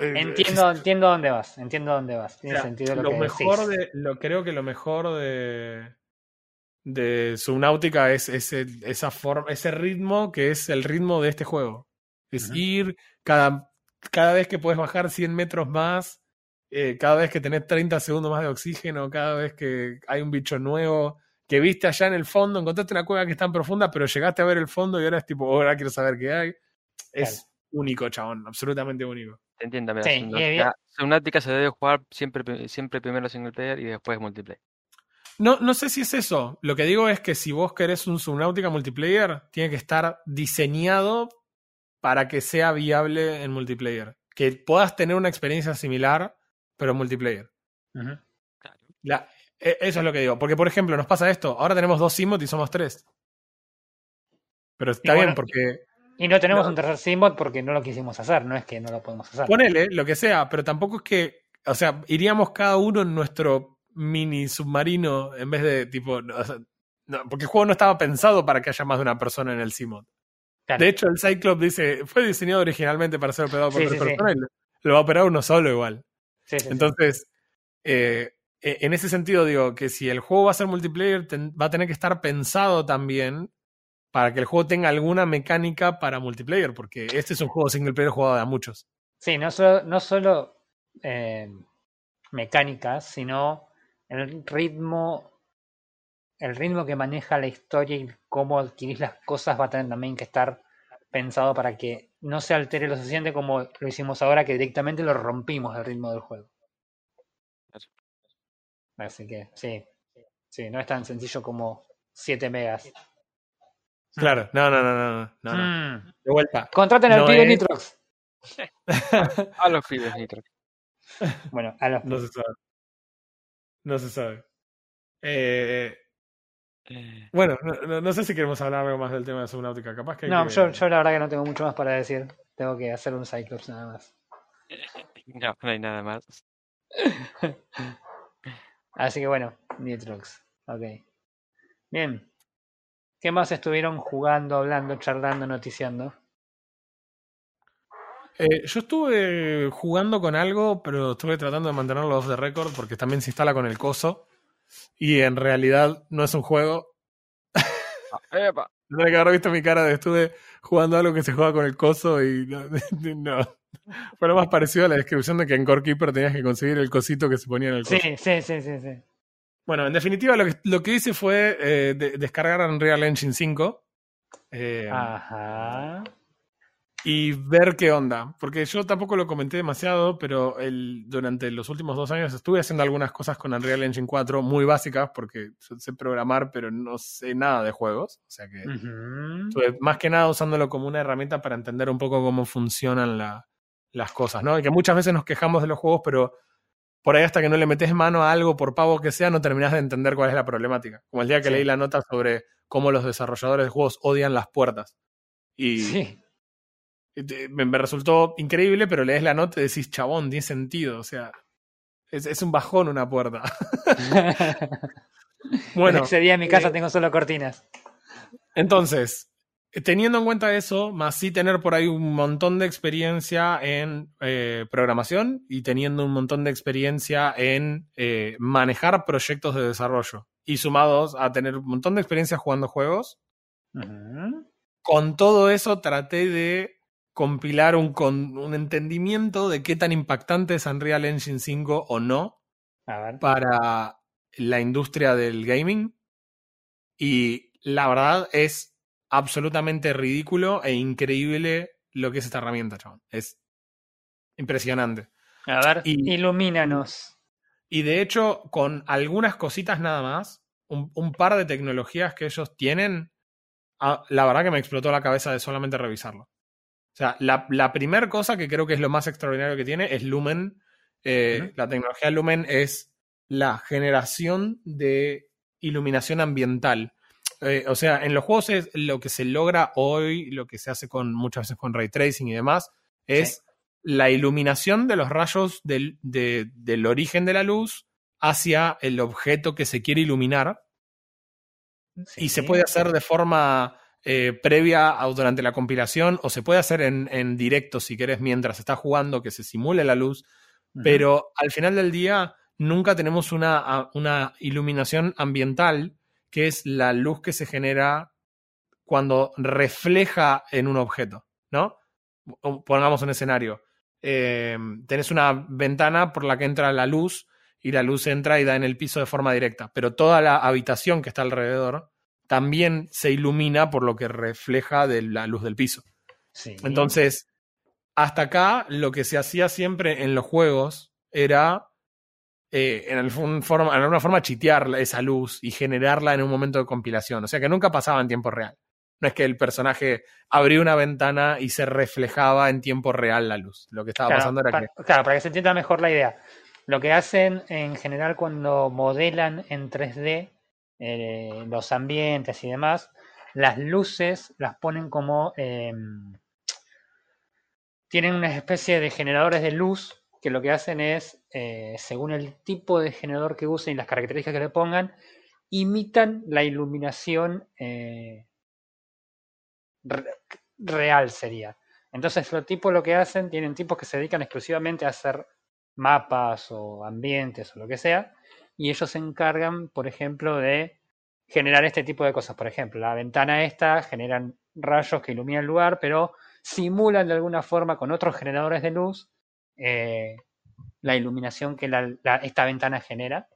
Eh, Entiendo, entiendo dónde vas, entiendo dónde vas. O Tiene sea, sentido lo, lo que mejor decís. de lo creo que lo mejor de de Subnautica es ese esa forma ese ritmo que es el ritmo de este juego es ir cada cada vez que puedes bajar 100 metros más eh, cada vez que tenés 30 segundos más de oxígeno cada vez que hay un bicho nuevo que viste allá en el fondo encontraste una cueva que es tan profunda pero llegaste a ver el fondo y ahora es tipo "Oh, ahora quiero saber qué hay es único chabón absolutamente único Te entiendo, mira, Sí, y Subnautica, se debe jugar siempre, siempre primero single player y después multiplayer. No, no sé si es eso. Lo que digo es que si vos querés un Subnautica multiplayer, tiene que estar diseñado para que sea viable en multiplayer. Que puedas tener una experiencia similar, pero en multiplayer. La- e- eso es lo que digo. Porque, por ejemplo, nos pasa esto. Ahora tenemos dos Simot y somos tres. Pero está bien porque Y no tenemos No. un tercer Simbot porque no lo quisimos hacer, no es que no lo podemos hacer. ponele lo que sea, pero tampoco es que, o sea, iríamos cada uno en nuestro mini submarino en vez de tipo, no, o sea, no, porque el juego no estaba pensado para que haya más de una persona en el Simod. Claro. De hecho, el Cyclops dice, fue diseñado originalmente para ser operado por Sí, tres sí, personas lo, va a operar uno solo igual. Entonces, eh, e- en ese sentido digo que si el juego va a ser multiplayer, ten- va a tener que estar pensado también para que el juego tenga alguna mecánica para multiplayer, porque este es un juego single player jugado de a muchos. Sí, no solo, no solo eh, mecánicas, sino el ritmo, el ritmo que maneja la historia y cómo adquirís las cosas va a tener también que estar pensado para que no se altere lo suficiente como lo hicimos ahora, que directamente lo rompimos el ritmo del juego. Claro. Así que sí, sí, no es tan sencillo como 7 megas. Claro, no, no, no, no, no, no. Mm. De vuelta. Contraten al No pibe es- Nitrox. A los pibes, Nitro. Bueno, a los No se sabe. No se sabe. Eh, Eh, bueno, no, no- no sé si queremos hablar algo más del tema de Subnautica. Capaz que hay No, que- yo, yo la verdad que no tengo mucho más para decir. Tengo que hacer un Cyclops nada más. no, no hay nada más. Así que bueno, Nitrox. Ok. Bien. ¿Qué más estuvieron jugando, hablando, charlando, noticiando? Eh, yo estuve jugando con algo, pero estuve tratando de mantenerlo off the record porque también se instala con el coso. Y en realidad no es un juego. Ah, epa. Tendría que haber visto mi cara de estuve jugando algo que se juega con el coso y no. no. Fue lo más parecido a la descripción de que en Core Keeper tenías que conseguir el cosito que se ponía en el coso. Sí, sí, sí, sí, sí. Bueno, en definitiva lo que, lo que hice fue eh, de- descargar Unreal Engine 5 eh, Ajá. Y ver qué onda. Porque yo tampoco lo comenté demasiado, pero el, durante los últimos dos años estuve haciendo algunas cosas con Unreal Engine 4 muy básicas porque yo sé programar, pero no sé nada de juegos. O sea que estuve más que nada usándolo como una herramienta para entender un poco cómo funcionan la- las cosas, ¿no? Y que muchas veces nos quejamos de los juegos, pero por ahí hasta que no le metes mano a algo, por pavo que sea, no terminás de entender cuál es la problemática. Como el día que Sí. leí la nota sobre cómo los desarrolladores de juegos odian las puertas. Y Sí. Me, resultó increíble, pero lees la nota y decís, chabón, tiene sentido. O sea, es, es un bajón una puerta. Bueno, Ese día en mi casa eh, tengo solo cortinas. Entonces, teniendo en cuenta eso, más sí tener por ahí un montón de experiencia en eh, programación y teniendo un montón de experiencia en eh, manejar proyectos de desarrollo. Y sumados a tener un montón de experiencia jugando juegos, con todo eso traté de compilar un, con, un entendimiento de qué tan impactante es Unreal Engine 5 o no A ver. para la industria del gaming. Y la verdad es absolutamente ridículo e increíble lo que es esta herramienta, chabón. Es impresionante. A ver, Y- ilumínanos. Y de hecho, con algunas cositas nada más, un, un par de tecnologías que ellos tienen, ah, la verdad que me explotó la cabeza de solamente revisarlo. O sea, la, la primera cosa que creo que es lo más extraordinario que tiene es Lumen. Eh. La tecnología Lumen es la generación de iluminación ambiental. Eh, o sea, en los juegos es lo que se logra hoy, lo que se hace con muchas veces con ray tracing y demás, es la iluminación de los rayos del, de- del origen de la luz hacia el objeto que se quiere iluminar y se puede hacer de forma eh, previa o durante la compilación o se puede hacer en, en directo si querés mientras está jugando que se simule la luz, pero al final del día nunca tenemos una, una iluminación ambiental que es la luz que se genera cuando refleja en un objeto, ¿no? Pongamos un escenario. Eh, tenés una ventana por la que entra la luz y la luz entra y da en el piso de forma directa, pero toda la habitación que está alrededor también se ilumina por lo que refleja de la luz del piso. Sí. Entonces, hasta acá lo que se hacía siempre en los juegos era eh, en, algún forma, en alguna forma chitear esa luz y generarla en un momento de compilación. O sea que nunca pasaba en tiempo real. No es que el personaje abría una ventana y se reflejaba en tiempo real la luz. Lo que estaba Claro, pasando era que. claro, para que se entienda mejor la idea. Lo que hacen en general cuando modelan en 3D eh, los ambientes y demás, las luces las ponen como... em, tienen una especie de generadores de luz que lo que hacen es, eh, según el tipo de generador que usen y las características que le pongan, imitan la iluminación eh, re- real sería. Entonces los tipos lo que hacen, tienen tipos que se dedican exclusivamente a hacer mapas o ambientes o lo que sea, y ellos se encargan, por ejemplo, de generar este tipo de cosas. Por ejemplo, la ventana esta generan rayos que iluminan el lugar, pero simulan de alguna forma con otros generadores de luz eh, la iluminación que esta ventana genera.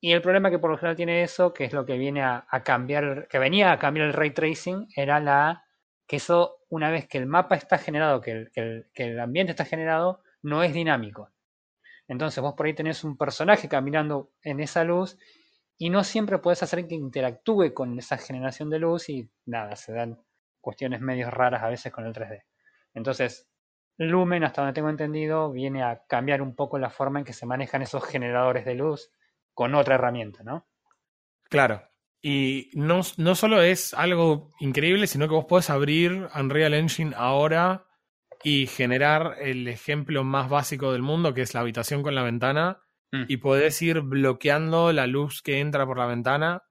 Y el problema que por lo general tiene eso, que es lo que viene a, cambiar, que venía a cambiar el ray tracing, era la que eso, una vez que el mapa está generado, que el ambiente está generado, no es dinámico. Entonces vos por ahí tenés un personaje caminando en esa luz y no siempre puedes hacer que interactúe con esa generación de luz y nada, se dan cuestiones medio raras a veces con el 3D. Entonces, Lumen, hasta donde tengo entendido, viene a cambiar un poco la forma en que se manejan esos generadores de luz con otra herramienta, ¿no? Claro. Y no, no solo es algo increíble, sino que vos podés abrir Unreal Engine ahora y generar el ejemplo más básico del mundo, que es la habitación con la ventana, Mm. y podés ir bloqueando la luz que entra por la ventana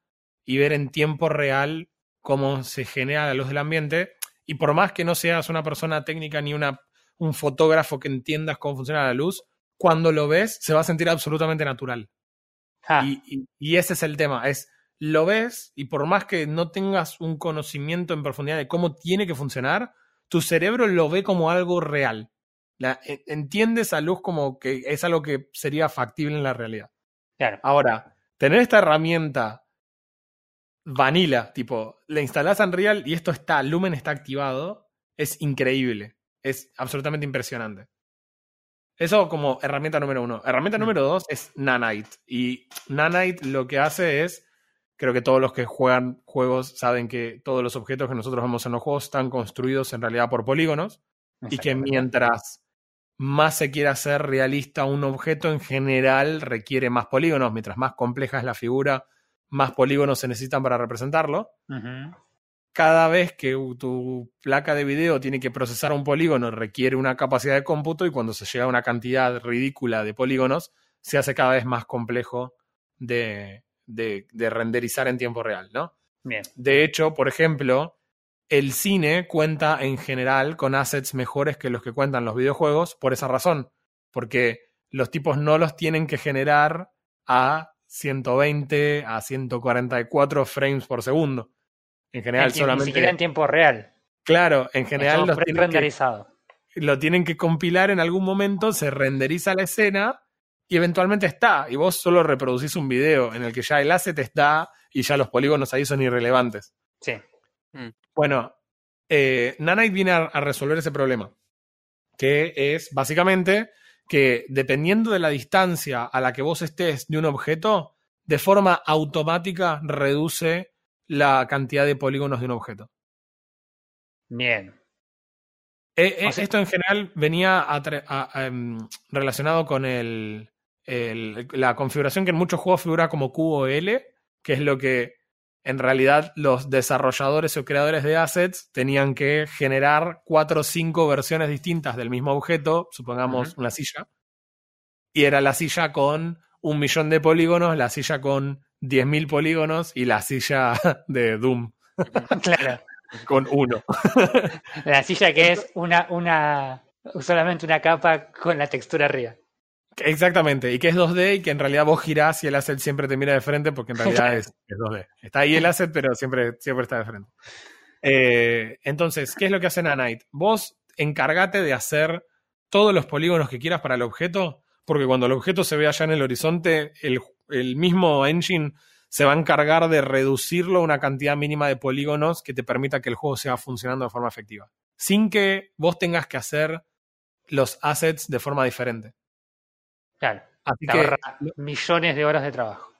y ver en tiempo real cómo se genera la luz del ambiente. Y por más que no seas una persona técnica ni una, un fotógrafo que entiendas cómo funciona la luz, cuando lo ves se va a sentir absolutamente natural. Y, y- y ese es el tema, es lo ves y por más que no tengas un conocimiento en profundidad de cómo tiene que funcionar, tu cerebro lo ve como algo real. La, en- entiende esa luz como que es algo que sería factible en la realidad. claro. Ahora, tener esta herramienta vanilla, tipo, le instalás Unreal y esto está, Lumen está activado, es increíble. Es absolutamente impresionante. Eso como herramienta número uno. Herramienta Mm. número dos es Nanite. Y Nanite lo que hace es, creo que todos los que juegan juegos saben que todos los objetos que nosotros vemos en los juegos están construidos en realidad por polígonos y que mientras más se quiera hacer realista un objeto, en general requiere más polígonos. Mientras más compleja es la figura, más polígonos se necesitan para representarlo. Cada vez que tu placa de video tiene que procesar un polígono, requiere una capacidad de cómputo y cuando se llega a una cantidad ridícula de polígonos, se hace cada vez más complejo de, de, de renderizar en tiempo real, ¿no? Bien. De hecho, por ejemplo, el cine cuenta en general con assets mejores que los que cuentan los videojuegos por esa razón, porque los tipos no los tienen que generar a 120, a 144 frames por segundo. En general, En solamente. Ni siquiera en tiempo real. Claro, en general los tienen que- renderizado. lo tienen que compilar en algún momento, se renderiza la escena y eventualmente está. Y vos solo reproducís un video en el que ya el asset está y ya los polígonos ahí son irrelevantes. Sí. Bueno, eh, Nanite viene a, a resolver ese problema, que es básicamente que dependiendo de la distancia a la que vos estés de un objeto, de forma automática reduce la cantidad de polígonos de un objeto. Bien. Eh, eh, O sea- esto en general venía a- a, em, relacionado con el, el- la configuración que en muchos juegos figura como QoL, que es lo que en realidad los desarrolladores o creadores de assets tenían que generar cuatro o cinco versiones distintas del mismo objeto, supongamos una silla, y era la silla con un millón de polígonos, la silla con 10.000 polígonos y la silla de Doom Claro. con uno. La silla que es una, una, solamente una capa con la textura arriba. Exactamente, y que es 2D y que en realidad vos girás y el asset siempre te mira de frente porque en realidad es, es 2D. Está ahí el asset, pero siempre, siempre está de frente. Eh, entonces, ¿qué es lo que hace Nanite? Vos encargate de hacer todos los polígonos que quieras para el objeto, porque cuando el objeto se ve allá en el horizonte, el, el mismo engine se va a encargar de reducirlo a una cantidad mínima de polígonos que te permita que el juego siga funcionando de forma efectiva. Sin que vos tengas que hacer los assets de forma diferente. Claro. Así Te que millones de horas de trabajo.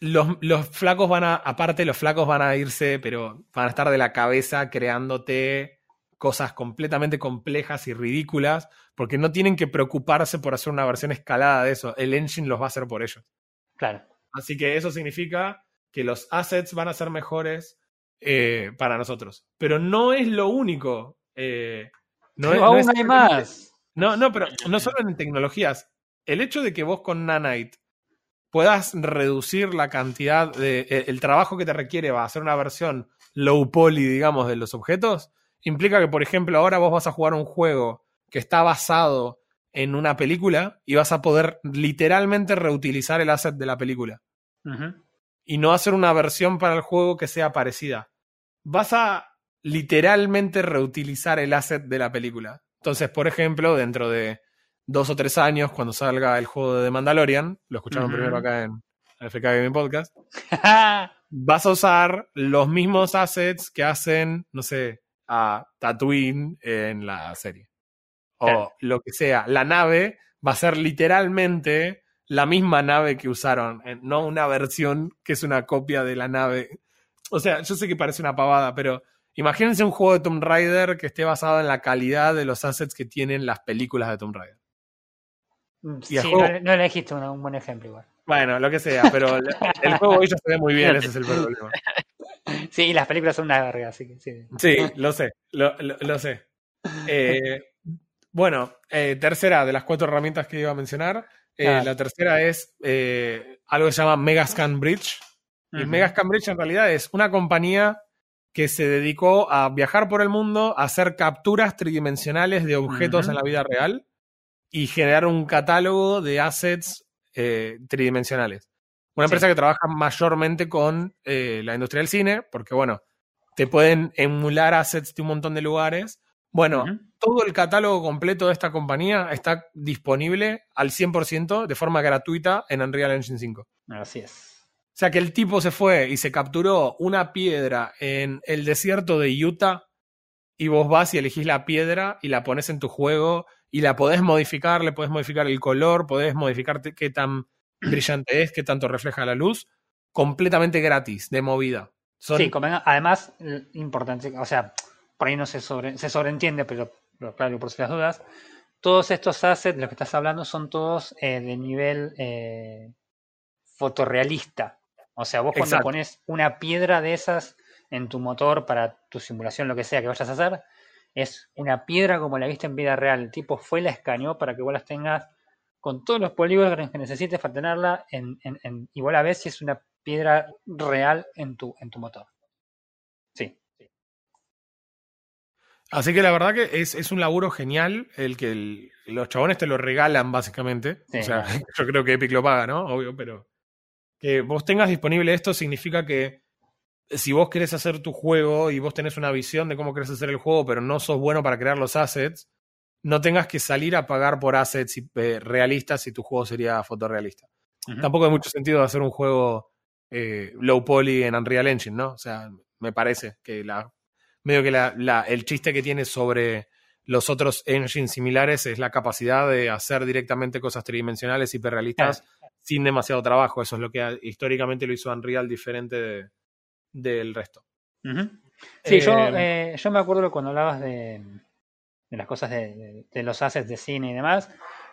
los, los flacos van a, aparte los flacos van a irse, pero van a estar de la cabeza creándote cosas completamente complejas y ridículas, porque no tienen que preocuparse por hacer una versión escalada de eso. El engine los va a hacer por ellos. Claro. Así que eso significa que los assets van a ser mejores eh, para nosotros. Pero no es lo único. eh, no es- no aún es hay más. no, no, pero no solo en tecnologías. El hecho de que vos con Nanite puedas reducir la cantidad de. eh, El trabajo que te requiere va a hacer una versión low poly, digamos, de los objetos, implica que, por ejemplo, ahora vos vas a jugar un juego que está basado en una película y vas a poder literalmente reutilizar el asset de la película y no hacer una versión para el juego que sea parecida. Vas a literalmente reutilizar el asset de la película. Entonces, por ejemplo, dentro de dos o tres años, cuando salga el juego de The Mandalorian, lo escucharon primero acá en FK Gaming Podcast, vas a usar los mismos assets que hacen, no sé, a Tatooine en la serie. O Claro. lo que sea. La nave va a ser literalmente la misma nave que usaron, no una versión que es una copia de la nave. O sea, yo sé que parece una pavada, pero imagínense un juego de Tomb Raider que esté basado en la calidad de los assets que tienen las películas de Tomb Raider. Sí, el no, no elegiste un, un buen ejemplo igual. Bueno, lo que sea, pero el, juego hoy ya se ve muy bien, ese es el problema. Sí, y las películas son una verga, así que sí. Sí, lo sé, lo, lo- lo sé. Eh, bueno, eh, tercera de las cuatro herramientas que iba a mencionar. eh, Ah. La tercera es algo que se llama Megascan Bridge. Y Ujú. Megascan Bridge en realidad es una compañía que se dedicó a viajar por el mundo, a hacer capturas tridimensionales de objetos en la vida real y generar un catálogo de assets eh, tridimensionales. Una Sí. empresa que trabaja mayormente con eh, la industria del cine, porque bueno, te pueden emular assets de un montón de lugares. Bueno, todo el catálogo completo de esta compañía está disponible al 100% de forma gratuita en Unreal Engine 5. Así es. O sea que el tipo se fue y se capturó una piedra en el desierto de Utah y vos vas y elegís la piedra y la pones en tu juego y la podés modificar, le podés modificar el color, podés modificar qué tan brillante es, qué tanto refleja la luz, completamente gratis, de movida. Son- Sí, además, l- importante, o sea, por ahí no se, sobre, se sobreentiende, pero, pero claro, por si las dudas, todos estos assets, de los que estás hablando, son todos eh, de nivel eh, fotorrealista. O sea, vos cuando Exacto. pones una piedra de esas en tu motor para tu simulación, lo que sea que vayas a hacer, es una piedra como la viste en vida real. El tipo fue, la escaneó para que vos las tengas con todos los polígonos que necesites para tenerla en, en, en- y vos la ves si es una piedra real en tu, en tu motor. Sí. Así que la verdad que es, es un laburo genial el que el- los chabones te lo regalan básicamente. Sí, o sea, claro. yo creo que Epic lo paga, ¿no? Obvio, pero que vos tengas disponible esto significa que si vos querés hacer tu juego y vos tenés una visión de cómo querés hacer el juego, pero no sos bueno para crear los assets, no tengas que salir a pagar por assets eh, realistas si tu juego sería fotorrealista. Tampoco hay mucho sentido hacer un juego eh, low poly en Unreal Engine, ¿no? O sea, me parece que la medio que la, la- el chiste que tiene sobre los otros engines similares es la capacidad de hacer directamente cosas tridimensionales hiperrealistas sin demasiado trabajo. Eso es lo que ha- históricamente lo hizo Unreal diferente de- del resto. Sí, yo, Eh, eh, yo me acuerdo cuando hablabas de, de las cosas de, de- de los assets de cine y demás,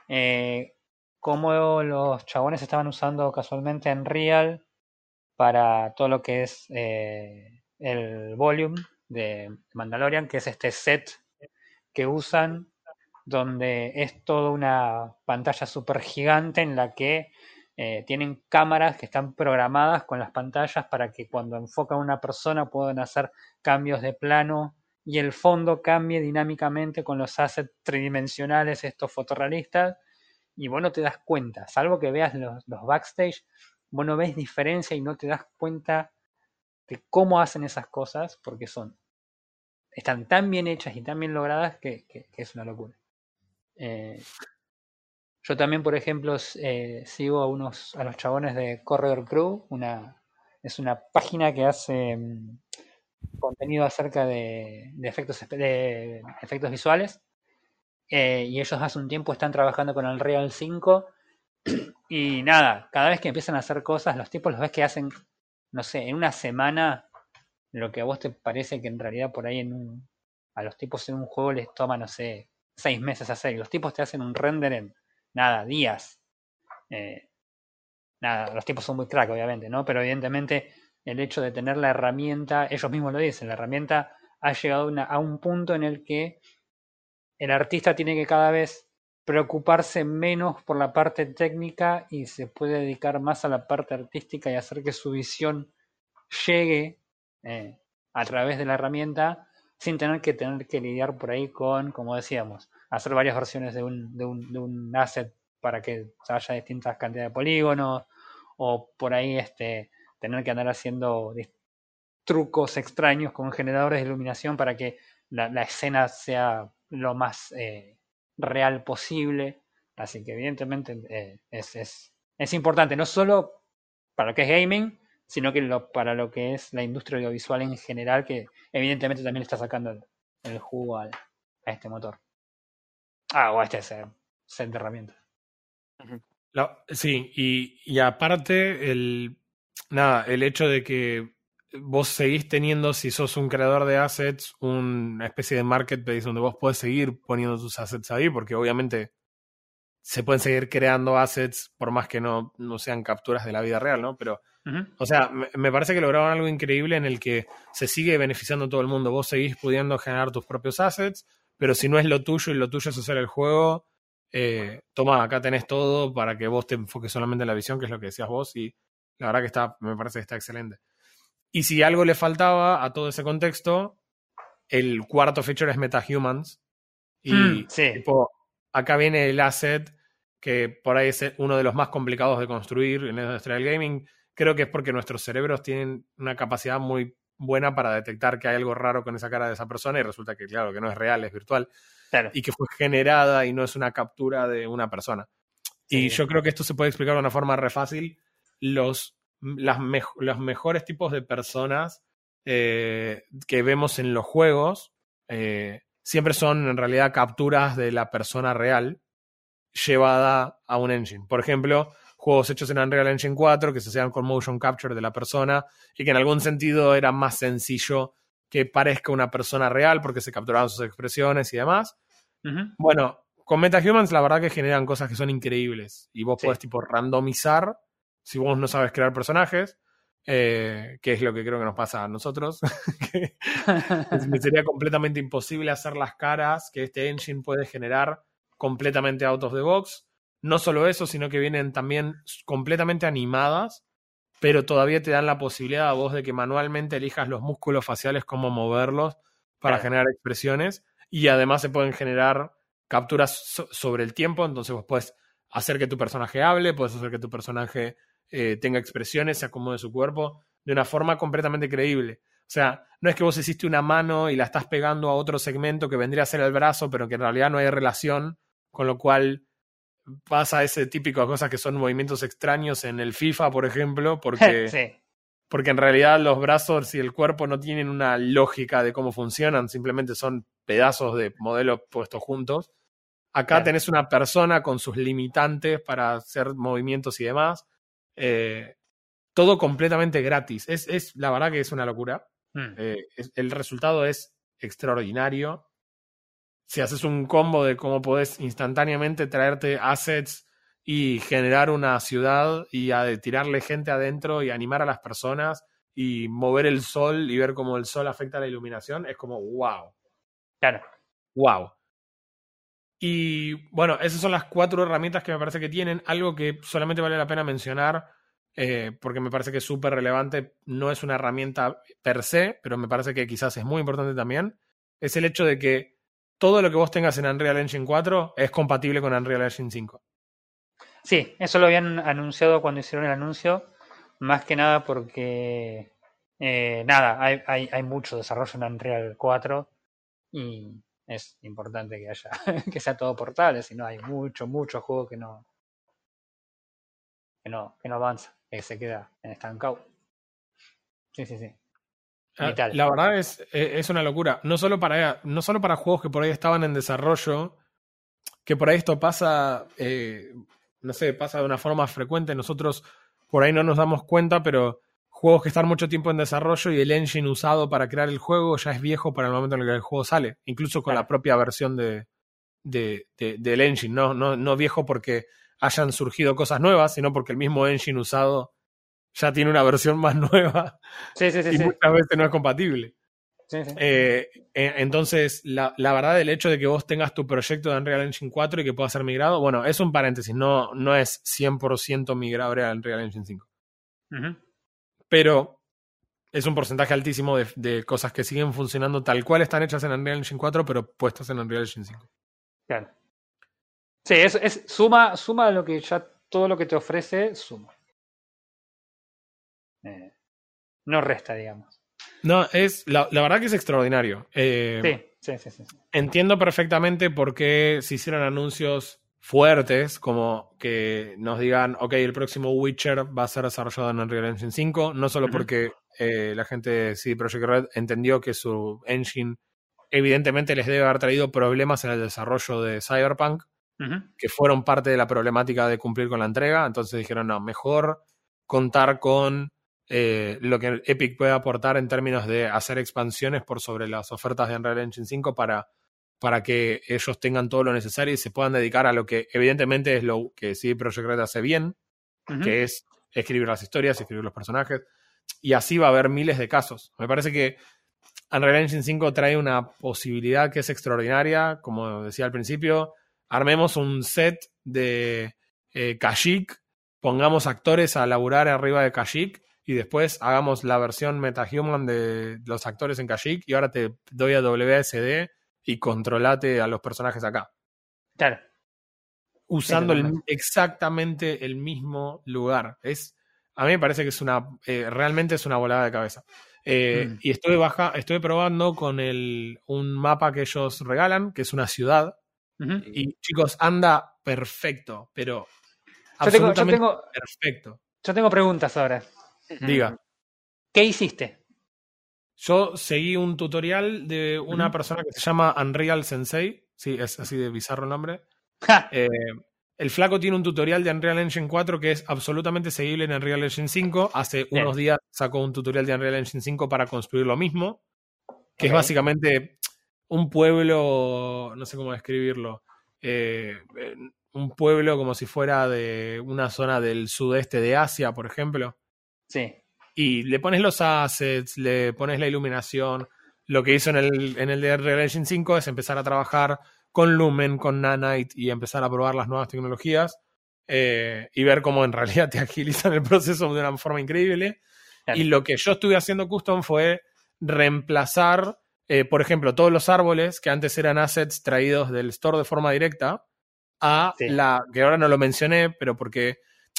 eh, cómo los chabones estaban usando casualmente en Real para todo lo que es eh, el volume de Mandalorian, que es este set que usan, donde es toda una pantalla súper gigante en la que eh, tienen cámaras que están programadas con las pantallas para que cuando enfocan a una persona puedan hacer cambios de plano y el fondo cambie dinámicamente con los assets tridimensionales, estos fotorrealistas, y vos no te das cuenta, salvo que veas los, los backstage, vos no ves diferencia y no te das cuenta de cómo hacen esas cosas, porque son están tan bien hechas y tan bien logradas que, que- es una locura. Eh, yo también, por ejemplo, eh, sigo a unos a los chabones de Corridor Crew, una es una página que hace mm, contenido acerca de, efectos de efectos visuales. Eh, y ellos hace un tiempo están trabajando con el Real 5 y nada, cada vez que empiezan a hacer cosas, los tipos los ves que hacen, no sé, en una semana lo que a vos te parece que en realidad por ahí en un, a los tipos en un juego les toma, no sé, seis meses hacer. Y los tipos te hacen un render en, nada, días. Eh, nada, los tipos son muy crack, obviamente, ¿no? Pero evidentemente el hecho de tener la herramienta, ellos mismos lo dicen, la herramienta ha llegado una- a un punto en el que el artista tiene que cada vez preocuparse menos por la parte técnica y se puede dedicar más a la parte artística y hacer que su visión llegue eh, a través de la herramienta sin tener que tener que lidiar por ahí con, como decíamos, hacer varias versiones de un, de un, de un asset para que haya distintas cantidades de polígonos o por ahí este tener que andar haciendo trucos extraños con generadores de iluminación para que la, la escena sea lo más eh, real posible. Así que evidentemente eh, es, es, es importante, no solo para lo que es gaming, sino que lo, para lo que es la industria audiovisual en general, que evidentemente también está sacando el, el jugo al- a este motor. Ah, o a este set, set de herramientas. Sí, y, y aparte, el, nada, el hecho de que vos seguís teniendo, si sos un creador de assets, una especie de marketplace donde vos podés seguir poniendo tus assets ahí, porque obviamente se pueden seguir creando assets por más que no, no sean capturas de la vida real, ¿no? Pero, o sea, me, me parece que lograron algo increíble en el que se sigue beneficiando todo el mundo. Vos seguís pudiendo generar tus propios assets, pero si no es lo tuyo y lo tuyo es hacer el juego, eh, toma, acá tenés todo para que vos te enfoques solamente en la visión, que es lo que decías vos, y la verdad que está, me parece que está excelente. Y si algo le faltaba a todo ese contexto, el cuarto feature es MetaHumans. Y Mm, sí. tipo, acá viene el asset que por ahí es uno de los más complicados de construir en la industria del gaming. Creo que es porque nuestros cerebros tienen una capacidad muy buena para detectar que hay algo raro con esa cara de esa persona y resulta que, claro, que no es real, es virtual Claro. y que fue generada y no es una captura de una persona. Y yo creo que esto se puede explicar de una forma re fácil. Los, las los mejores tipos de personas eh, que vemos en los juegos eh, siempre son en realidad capturas de la persona real llevada a un engine. Por ejemplo, juegos hechos en Unreal Engine 4 que se hacían con motion capture de la persona y que en algún sentido era más sencillo que parezca una persona real porque se capturaban sus expresiones y demás. Bueno, con MetaHumans la verdad que generan cosas que son increíbles y vos Sí. podés tipo randomizar si vos no sabes crear personajes, eh, que es lo que creo que nos pasa a nosotros, que me sería completamente imposible hacer las caras que este engine puede generar completamente out of the box. No solo eso, sino que vienen también completamente animadas pero todavía te dan la posibilidad a vos de que manualmente elijas los músculos faciales, cómo moverlos para Claro. generar expresiones. Y además se pueden generar capturas so- sobre el tiempo, entonces vos puedes hacer que tu personaje hable, puedes hacer que tu personaje eh, tenga expresiones, se acomode su cuerpo de una forma completamente creíble. O sea, no es que vos hiciste una mano y la estás pegando a otro segmento que vendría a ser el brazo, pero que en realidad no hay relación, con lo cual pasa ese típico de cosas que son movimientos extraños en el FIFA, por ejemplo, porque, sí. porque en realidad los brazos y el cuerpo no tienen una lógica de cómo funcionan, simplemente son pedazos de modelos puestos juntos. Acá tenés una persona con sus limitantes para hacer movimientos y demás. Eh, todo completamente gratis. Es, es, la verdad que es una locura. Mm. Eh, es- el resultado es extraordinario. Si haces un combo de cómo podés instantáneamente traerte assets y generar una ciudad y a tirarle gente adentro y animar a las personas y mover el sol y ver cómo el sol afecta a la iluminación, es como wow, Claro. wow. Y bueno, esas son las cuatro herramientas que me parece que tienen. Algo que solamente vale la pena mencionar, eh, porque me parece que es súper relevante, no es una herramienta per se, pero me parece que quizás es muy importante también, es el hecho de que todo lo que vos tengas en Unreal Engine 4 es compatible con Unreal Engine 5. Sí, eso lo habían anunciado cuando hicieron el anuncio, más que nada porque, eh, nada, hay, hay, mucho desarrollo en Unreal 4 y es importante que haya, que sea todo portable, si no hay mucho, mucho juego que no, que no, que no avanza, que se queda en estancado. Sí, sí, sí. Ah, Vital. La verdad es, eh, es una locura. No solo, para, no solo para juegos que por ahí estaban en desarrollo, que por ahí esto pasa, eh, no sé, pasa de una forma frecuente. Nosotros por ahí no nos damos cuenta, pero juegos que están mucho tiempo en desarrollo y el engine usado para crear el juego ya es viejo para el momento en el que el juego sale, incluso con la propia versión de, de- de- del engine. No, no, no viejo porque hayan surgido cosas nuevas, sino porque el mismo engine usado ya tiene una versión más nueva Sí, sí, sí. y muchas veces no es compatible. Sí, sí. Eh, entonces, la, la verdad, el hecho de que vos tengas tu proyecto de Unreal Engine 4 y que pueda ser migrado, bueno, es un paréntesis, no, no es 100% migrable a Unreal Engine 5. Ujú. Pero es un porcentaje altísimo de, de cosas que siguen funcionando tal cual están hechas en Unreal Engine 4, pero puestas en Unreal Engine 5. Claro. Sí, es, es suma, suma lo que ya todo lo que te ofrece, suma. Eh, no resta, digamos. No, es la, la verdad que es extraordinario. Eh, Sí, sí, sí, sí. Entiendo perfectamente por qué se hicieron anuncios fuertes, como que nos digan, ok, el próximo Witcher va a ser desarrollado en Unreal Engine 5, no solo porque eh, la gente de CD Projekt Red entendió que su engine evidentemente les debe haber traído problemas en el desarrollo de Cyberpunk, que fueron parte de la problemática de cumplir con la entrega, entonces dijeron, no, mejor contar con eh, lo que Epic puede aportar en términos de hacer expansiones por sobre las ofertas de Unreal Engine 5 para, para que ellos tengan todo lo necesario y se puedan dedicar a lo que evidentemente es lo que CD Projekt Red hace bien, Ujú. que es escribir las historias, escribir los personajes, y así va a haber miles de casos. Me parece que Unreal Engine 5 trae una posibilidad que es extraordinaria, como decía al principio, armemos un set de eh, Kashyyyk, pongamos actores a laburar arriba de Kashyyyk y después hagamos la versión metahuman de los actores en Kashyyyk y ahora te doy a WSD y controlate a los personajes acá Claro. usando el- exactamente el mismo lugar. Es, a mí me parece que es una, eh, realmente es una volada de cabeza. Eh, Mm. Y estuve baja, estuve probando con el, un mapa que ellos regalan, que es una ciudad. Y chicos, anda perfecto, pero Yo tengo, yo, absolutamente tengo, perfecto. yo tengo preguntas ahora. Diga. ¿Qué hiciste? Yo seguí un tutorial de una persona que se llama Unreal Sensei. Sí, es así de bizarro el nombre. Ja, Eh, el flaco tiene un tutorial de Unreal Engine 4 que es absolutamente seguible en Unreal Engine 5. Hace Bien. unos días sacó un tutorial de Unreal Engine 5 para construir lo mismo, que es básicamente un pueblo, no sé cómo describirlo, eh, un pueblo como si fuera de una zona del sudeste de Asia, por ejemplo. Sí. Y le pones los assets, le pones la iluminación. Lo que hizo en el, en el de Unreal Engine 5 es empezar a trabajar con Lumen, con Nanite y empezar a probar las nuevas tecnologías. eh, y ver cómo en realidad te agilizan el proceso de una forma increíble. Claro. Y lo que yo estuve haciendo custom fue reemplazar, eh, por ejemplo, todos los árboles que antes eran assets traídos del store de forma directa a Sí. la, que ahora no lo mencioné, pero porque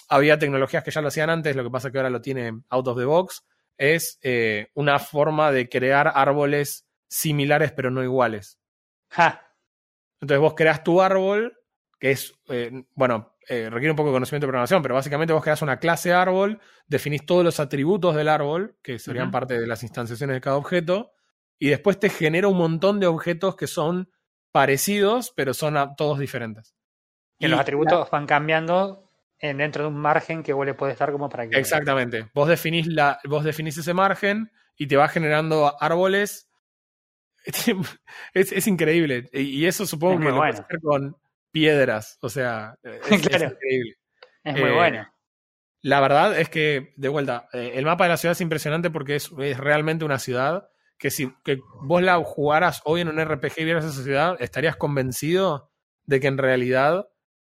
había tecnologías que ya lo hacían antes, lo que pasa que ahora lo tiene out of the box, es eh, una forma de crear árboles similares pero no iguales. Ja, Entonces vos creas tu árbol, que es, eh, bueno, eh, requiere un poco de conocimiento de programación, pero básicamente vos creas una clase árbol, definís todos los atributos del árbol, que serían parte de las instanciaciones de cada objeto, y después te genera un montón de objetos que son parecidos, pero son a- todos diferentes. Y los atributos van cambiando en, dentro de un margen que vos le puedes dar como para que. Exactamente. Vos definís, la, vos definís ese margen y te va generando árboles. Es, es increíble. Y eso supongo Es que muy lo bueno. puedes hacer con piedras. O sea, es, increíble. Es muy eh, bueno. La verdad es que, de vuelta, eh, el mapa de la ciudad es impresionante porque es, es realmente una ciudad que si que vos la jugaras hoy en un RPG y vieras esa ciudad, estarías convencido de que en realidad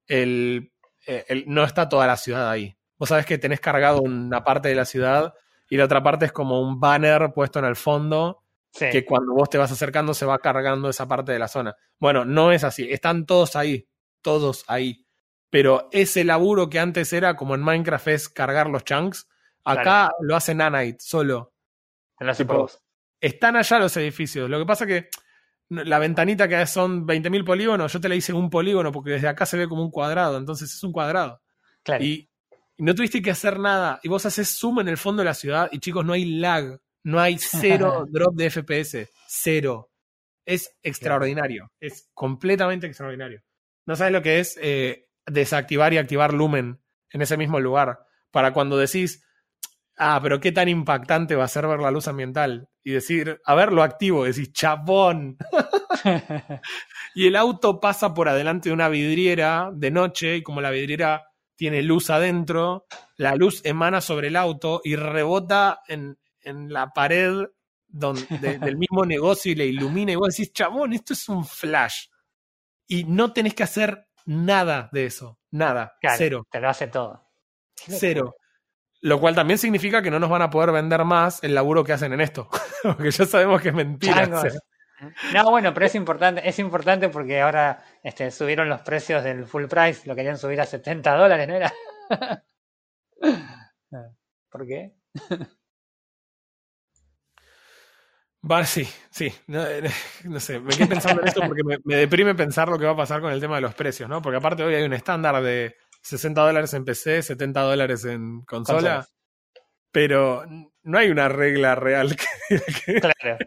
el, eh, el- no está toda la ciudad ahí. Vos sabés que tenés cargado una parte de la ciudad y la otra parte es como un banner puesto en el fondo Sí. que cuando vos te vas acercando se va cargando esa parte de la zona. Bueno, no es así, están todos ahí, todos ahí. Pero ese laburo que antes era como en Minecraft es cargar los chunks, acá lo hace Nanite solo. En los tipo. Están allá los edificios. Lo que pasa que la ventanita que son 20.000 polígonos, yo te la hice un polígono porque desde acá se ve como un cuadrado, entonces es un cuadrado. Claro. Y, y no tuviste que hacer nada. Y vos haces zoom en el fondo de la ciudad y chicos, no hay lag. No hay cero drop de FPS. Cero. Es extraordinario. Es completamente extraordinario. No sabes lo que es eh, desactivar y activar Lumen en ese mismo lugar. Para cuando decís, ah, pero qué tan impactante va a ser ver la luz ambiental. Y decir, a ver, lo activo. Decís, chabón. Y el auto pasa por adelante de una vidriera de noche y como la vidriera tiene luz adentro, la luz emana sobre el auto y rebota en, en la pared don- de- del mismo negocio y le ilumina y vos decís, chabón, esto es un flash. Y no tenés que hacer nada de eso, nada, Claro, cero, Te lo hace todo. cero. Lo cual también significa que no nos van a poder vender más el laburo que hacen en esto, porque ya sabemos que es mentira. Changos. o sea. No, bueno, pero es importante, es importante porque ahora este, subieron los precios del full price, lo querían subir a 70 dólares, ¿no era? ¿Por qué? Va, sí, sí. No, eh, no sé, me quedé pensando en esto porque me, me deprime pensar lo que va a pasar con el tema de los precios, ¿no? Porque aparte hoy hay un estándar de 60 dólares en PC, 70 dólares en consola, pero no hay una regla real que, que- Claro.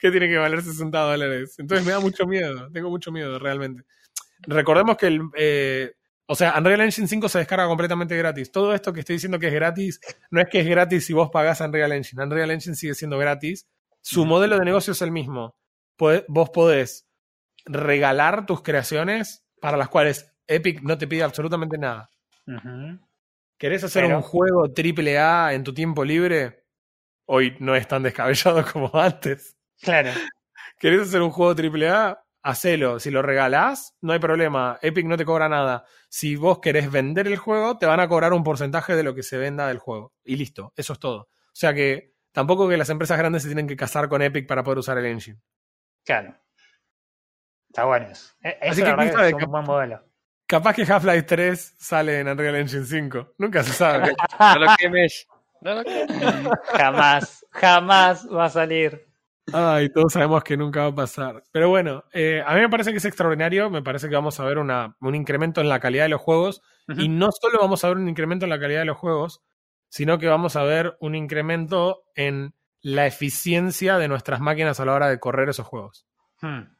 que tiene que valer 60 dólares. Entonces me da mucho miedo, tengo mucho miedo realmente. Recordemos que el... eh, o sea, Unreal Engine 5 se descarga completamente gratis. Todo esto que estoy diciendo que es gratis, no es que es gratis si vos pagás Unreal Engine. Unreal Engine sigue siendo gratis. Su modelo de negocio es el mismo. Vos podés regalar tus creaciones para las cuales Epic no te pide absolutamente nada. ¿Querés hacer Pero- un juego triple A en tu tiempo libre? Hoy no es tan descabellado como antes. Claro. ¿Querés hacer un juego triple A? Hacelo. Si lo regalás, no hay problema. Epic no te cobra nada. Si vos querés vender el juego, te van a cobrar un porcentaje de lo que se venda del juego. Y listo. Eso es todo. O sea que tampoco que las empresas grandes se tienen que casar con Epic para poder usar el engine. Claro. Está bueno eso. E- Así que que es un buen modelo. Capaz que Half-Life 3 sale en Unreal Engine 5. Nunca se sabe. No lo quemes. No lo quemes. Jamás, jamás va a salir. Ay, todos sabemos que nunca va a pasar. Pero bueno, eh, a mí me parece que es extraordinario. Me parece que vamos a ver una- un incremento en la calidad de los juegos. Y no solo vamos a ver un incremento en la calidad de los juegos, sino que vamos a ver un incremento en la eficiencia de nuestras máquinas a la hora de correr esos juegos. Hmm.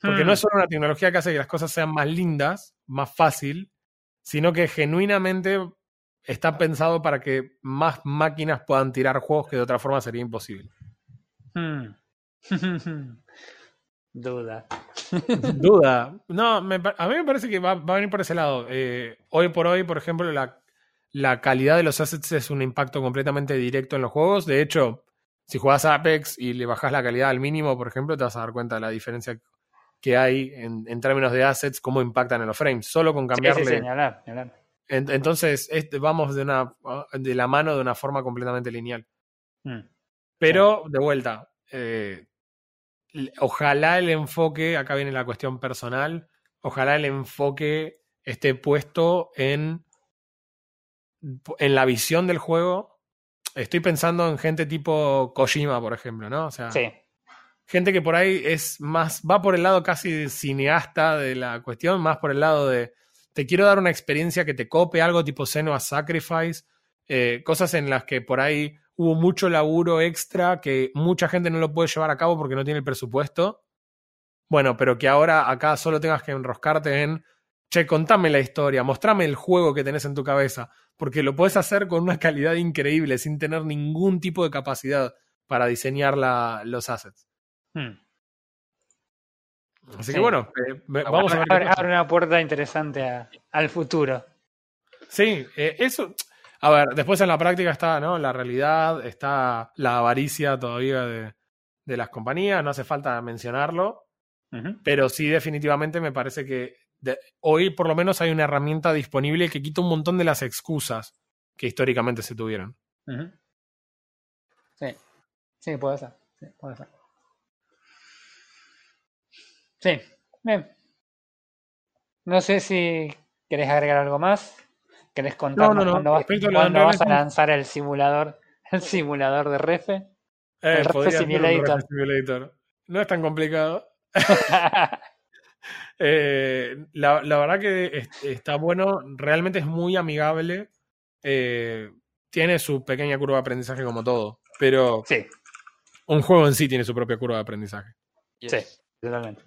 Porque Hmm. no es solo una tecnología que hace que las cosas sean más lindas, más fácil, sino que genuinamente está pensado para que más máquinas puedan tirar juegos que de otra forma sería imposible. Hmm. Duda. Duda. No, me a mí me parece que va, va a venir por ese lado. Eh, hoy por hoy, por ejemplo, la, la calidad de los assets es un impacto completamente directo en los juegos. De hecho, si jugás a Apex y le bajás la calidad al mínimo, por ejemplo, te vas a dar cuenta de la diferencia que hay en, en términos de assets, cómo impactan en los frames, solo con cambiarle. sí, hablar. En- entonces, este, vamos de, una, de la mano de una forma completamente lineal. Mm. Pero, de vuelta, eh, ojalá el enfoque, acá viene la cuestión personal, ojalá el enfoque esté puesto en, en la visión del juego. Estoy pensando en gente tipo Kojima, por ejemplo, ¿no? O sea, Sí, gente que por ahí es más, va por el lado casi cineasta de la cuestión, más por el lado de, te quiero dar una experiencia que te cope, algo tipo Senua Sacrifice, eh, cosas en las que por ahí hubo mucho laburo extra que mucha gente no lo puede llevar a cabo porque no tiene el presupuesto. Bueno, pero que ahora acá solo tengas que enroscarte en, che, contame la historia, mostrame el juego que tenés en tu cabeza, porque lo puedes hacer con una calidad increíble, sin tener ningún tipo de capacidad para diseñar la- los assets. Mm. Así Sí. que bueno, eh, vamos a ver. abre, una puerta interesante a- al futuro. Sí, eh, eso. A ver, después en la práctica está ¿no? la realidad, está la avaricia todavía de, de las compañías, no hace falta mencionarlo, pero sí definitivamente me parece que de- hoy por lo menos hay una herramienta disponible que quita un montón de las excusas que históricamente se tuvieron. Sí, sí, puede ser. Sí, puede ser. Sí, bien. No sé si querés agregar algo más. ¿Querés contarnos no, no. cuándo, vas- a cuándo vas lanzar el simulador, el simulador de Refe? Eh, El Refe podría ser un Simulator. Simulator. No es tan complicado. Eh, la, la verdad que es- está bueno, realmente es muy amigable. eh, tiene su pequeña curva de aprendizaje como todo, pero sí, un juego en sí tiene su propia curva de aprendizaje. Yes. Sí. totalmente.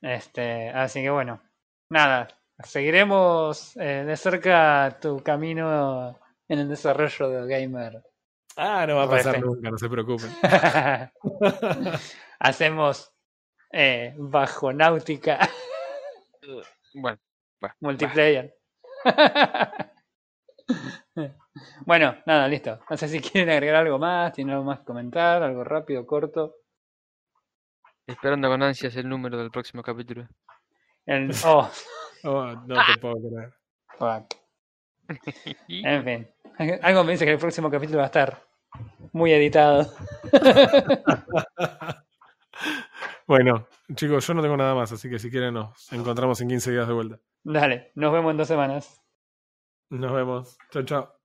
Este, así que bueno, nada, seguiremos eh, de cerca tu camino en el desarrollo de Gamer. Ah, no va a pasar Refe. nunca, no se preocupen. Hacemos eh, bajo náutica Bueno, multiplayer. bueno, nada, listo. No sé si quieren agregar algo más, tienen algo más que comentar, algo rápido, corto. Esperando con ansias el número del próximo capítulo. El- oh, Oh, no te puedo creer. fuck. En fin. Algo me dice que el próximo capítulo va a estar muy editado. Bueno, chicos, yo no tengo nada más, así que si quieren nos encontramos en 15 días de vuelta. Dale, nos vemos en dos semanas. Nos vemos. Chao, chao.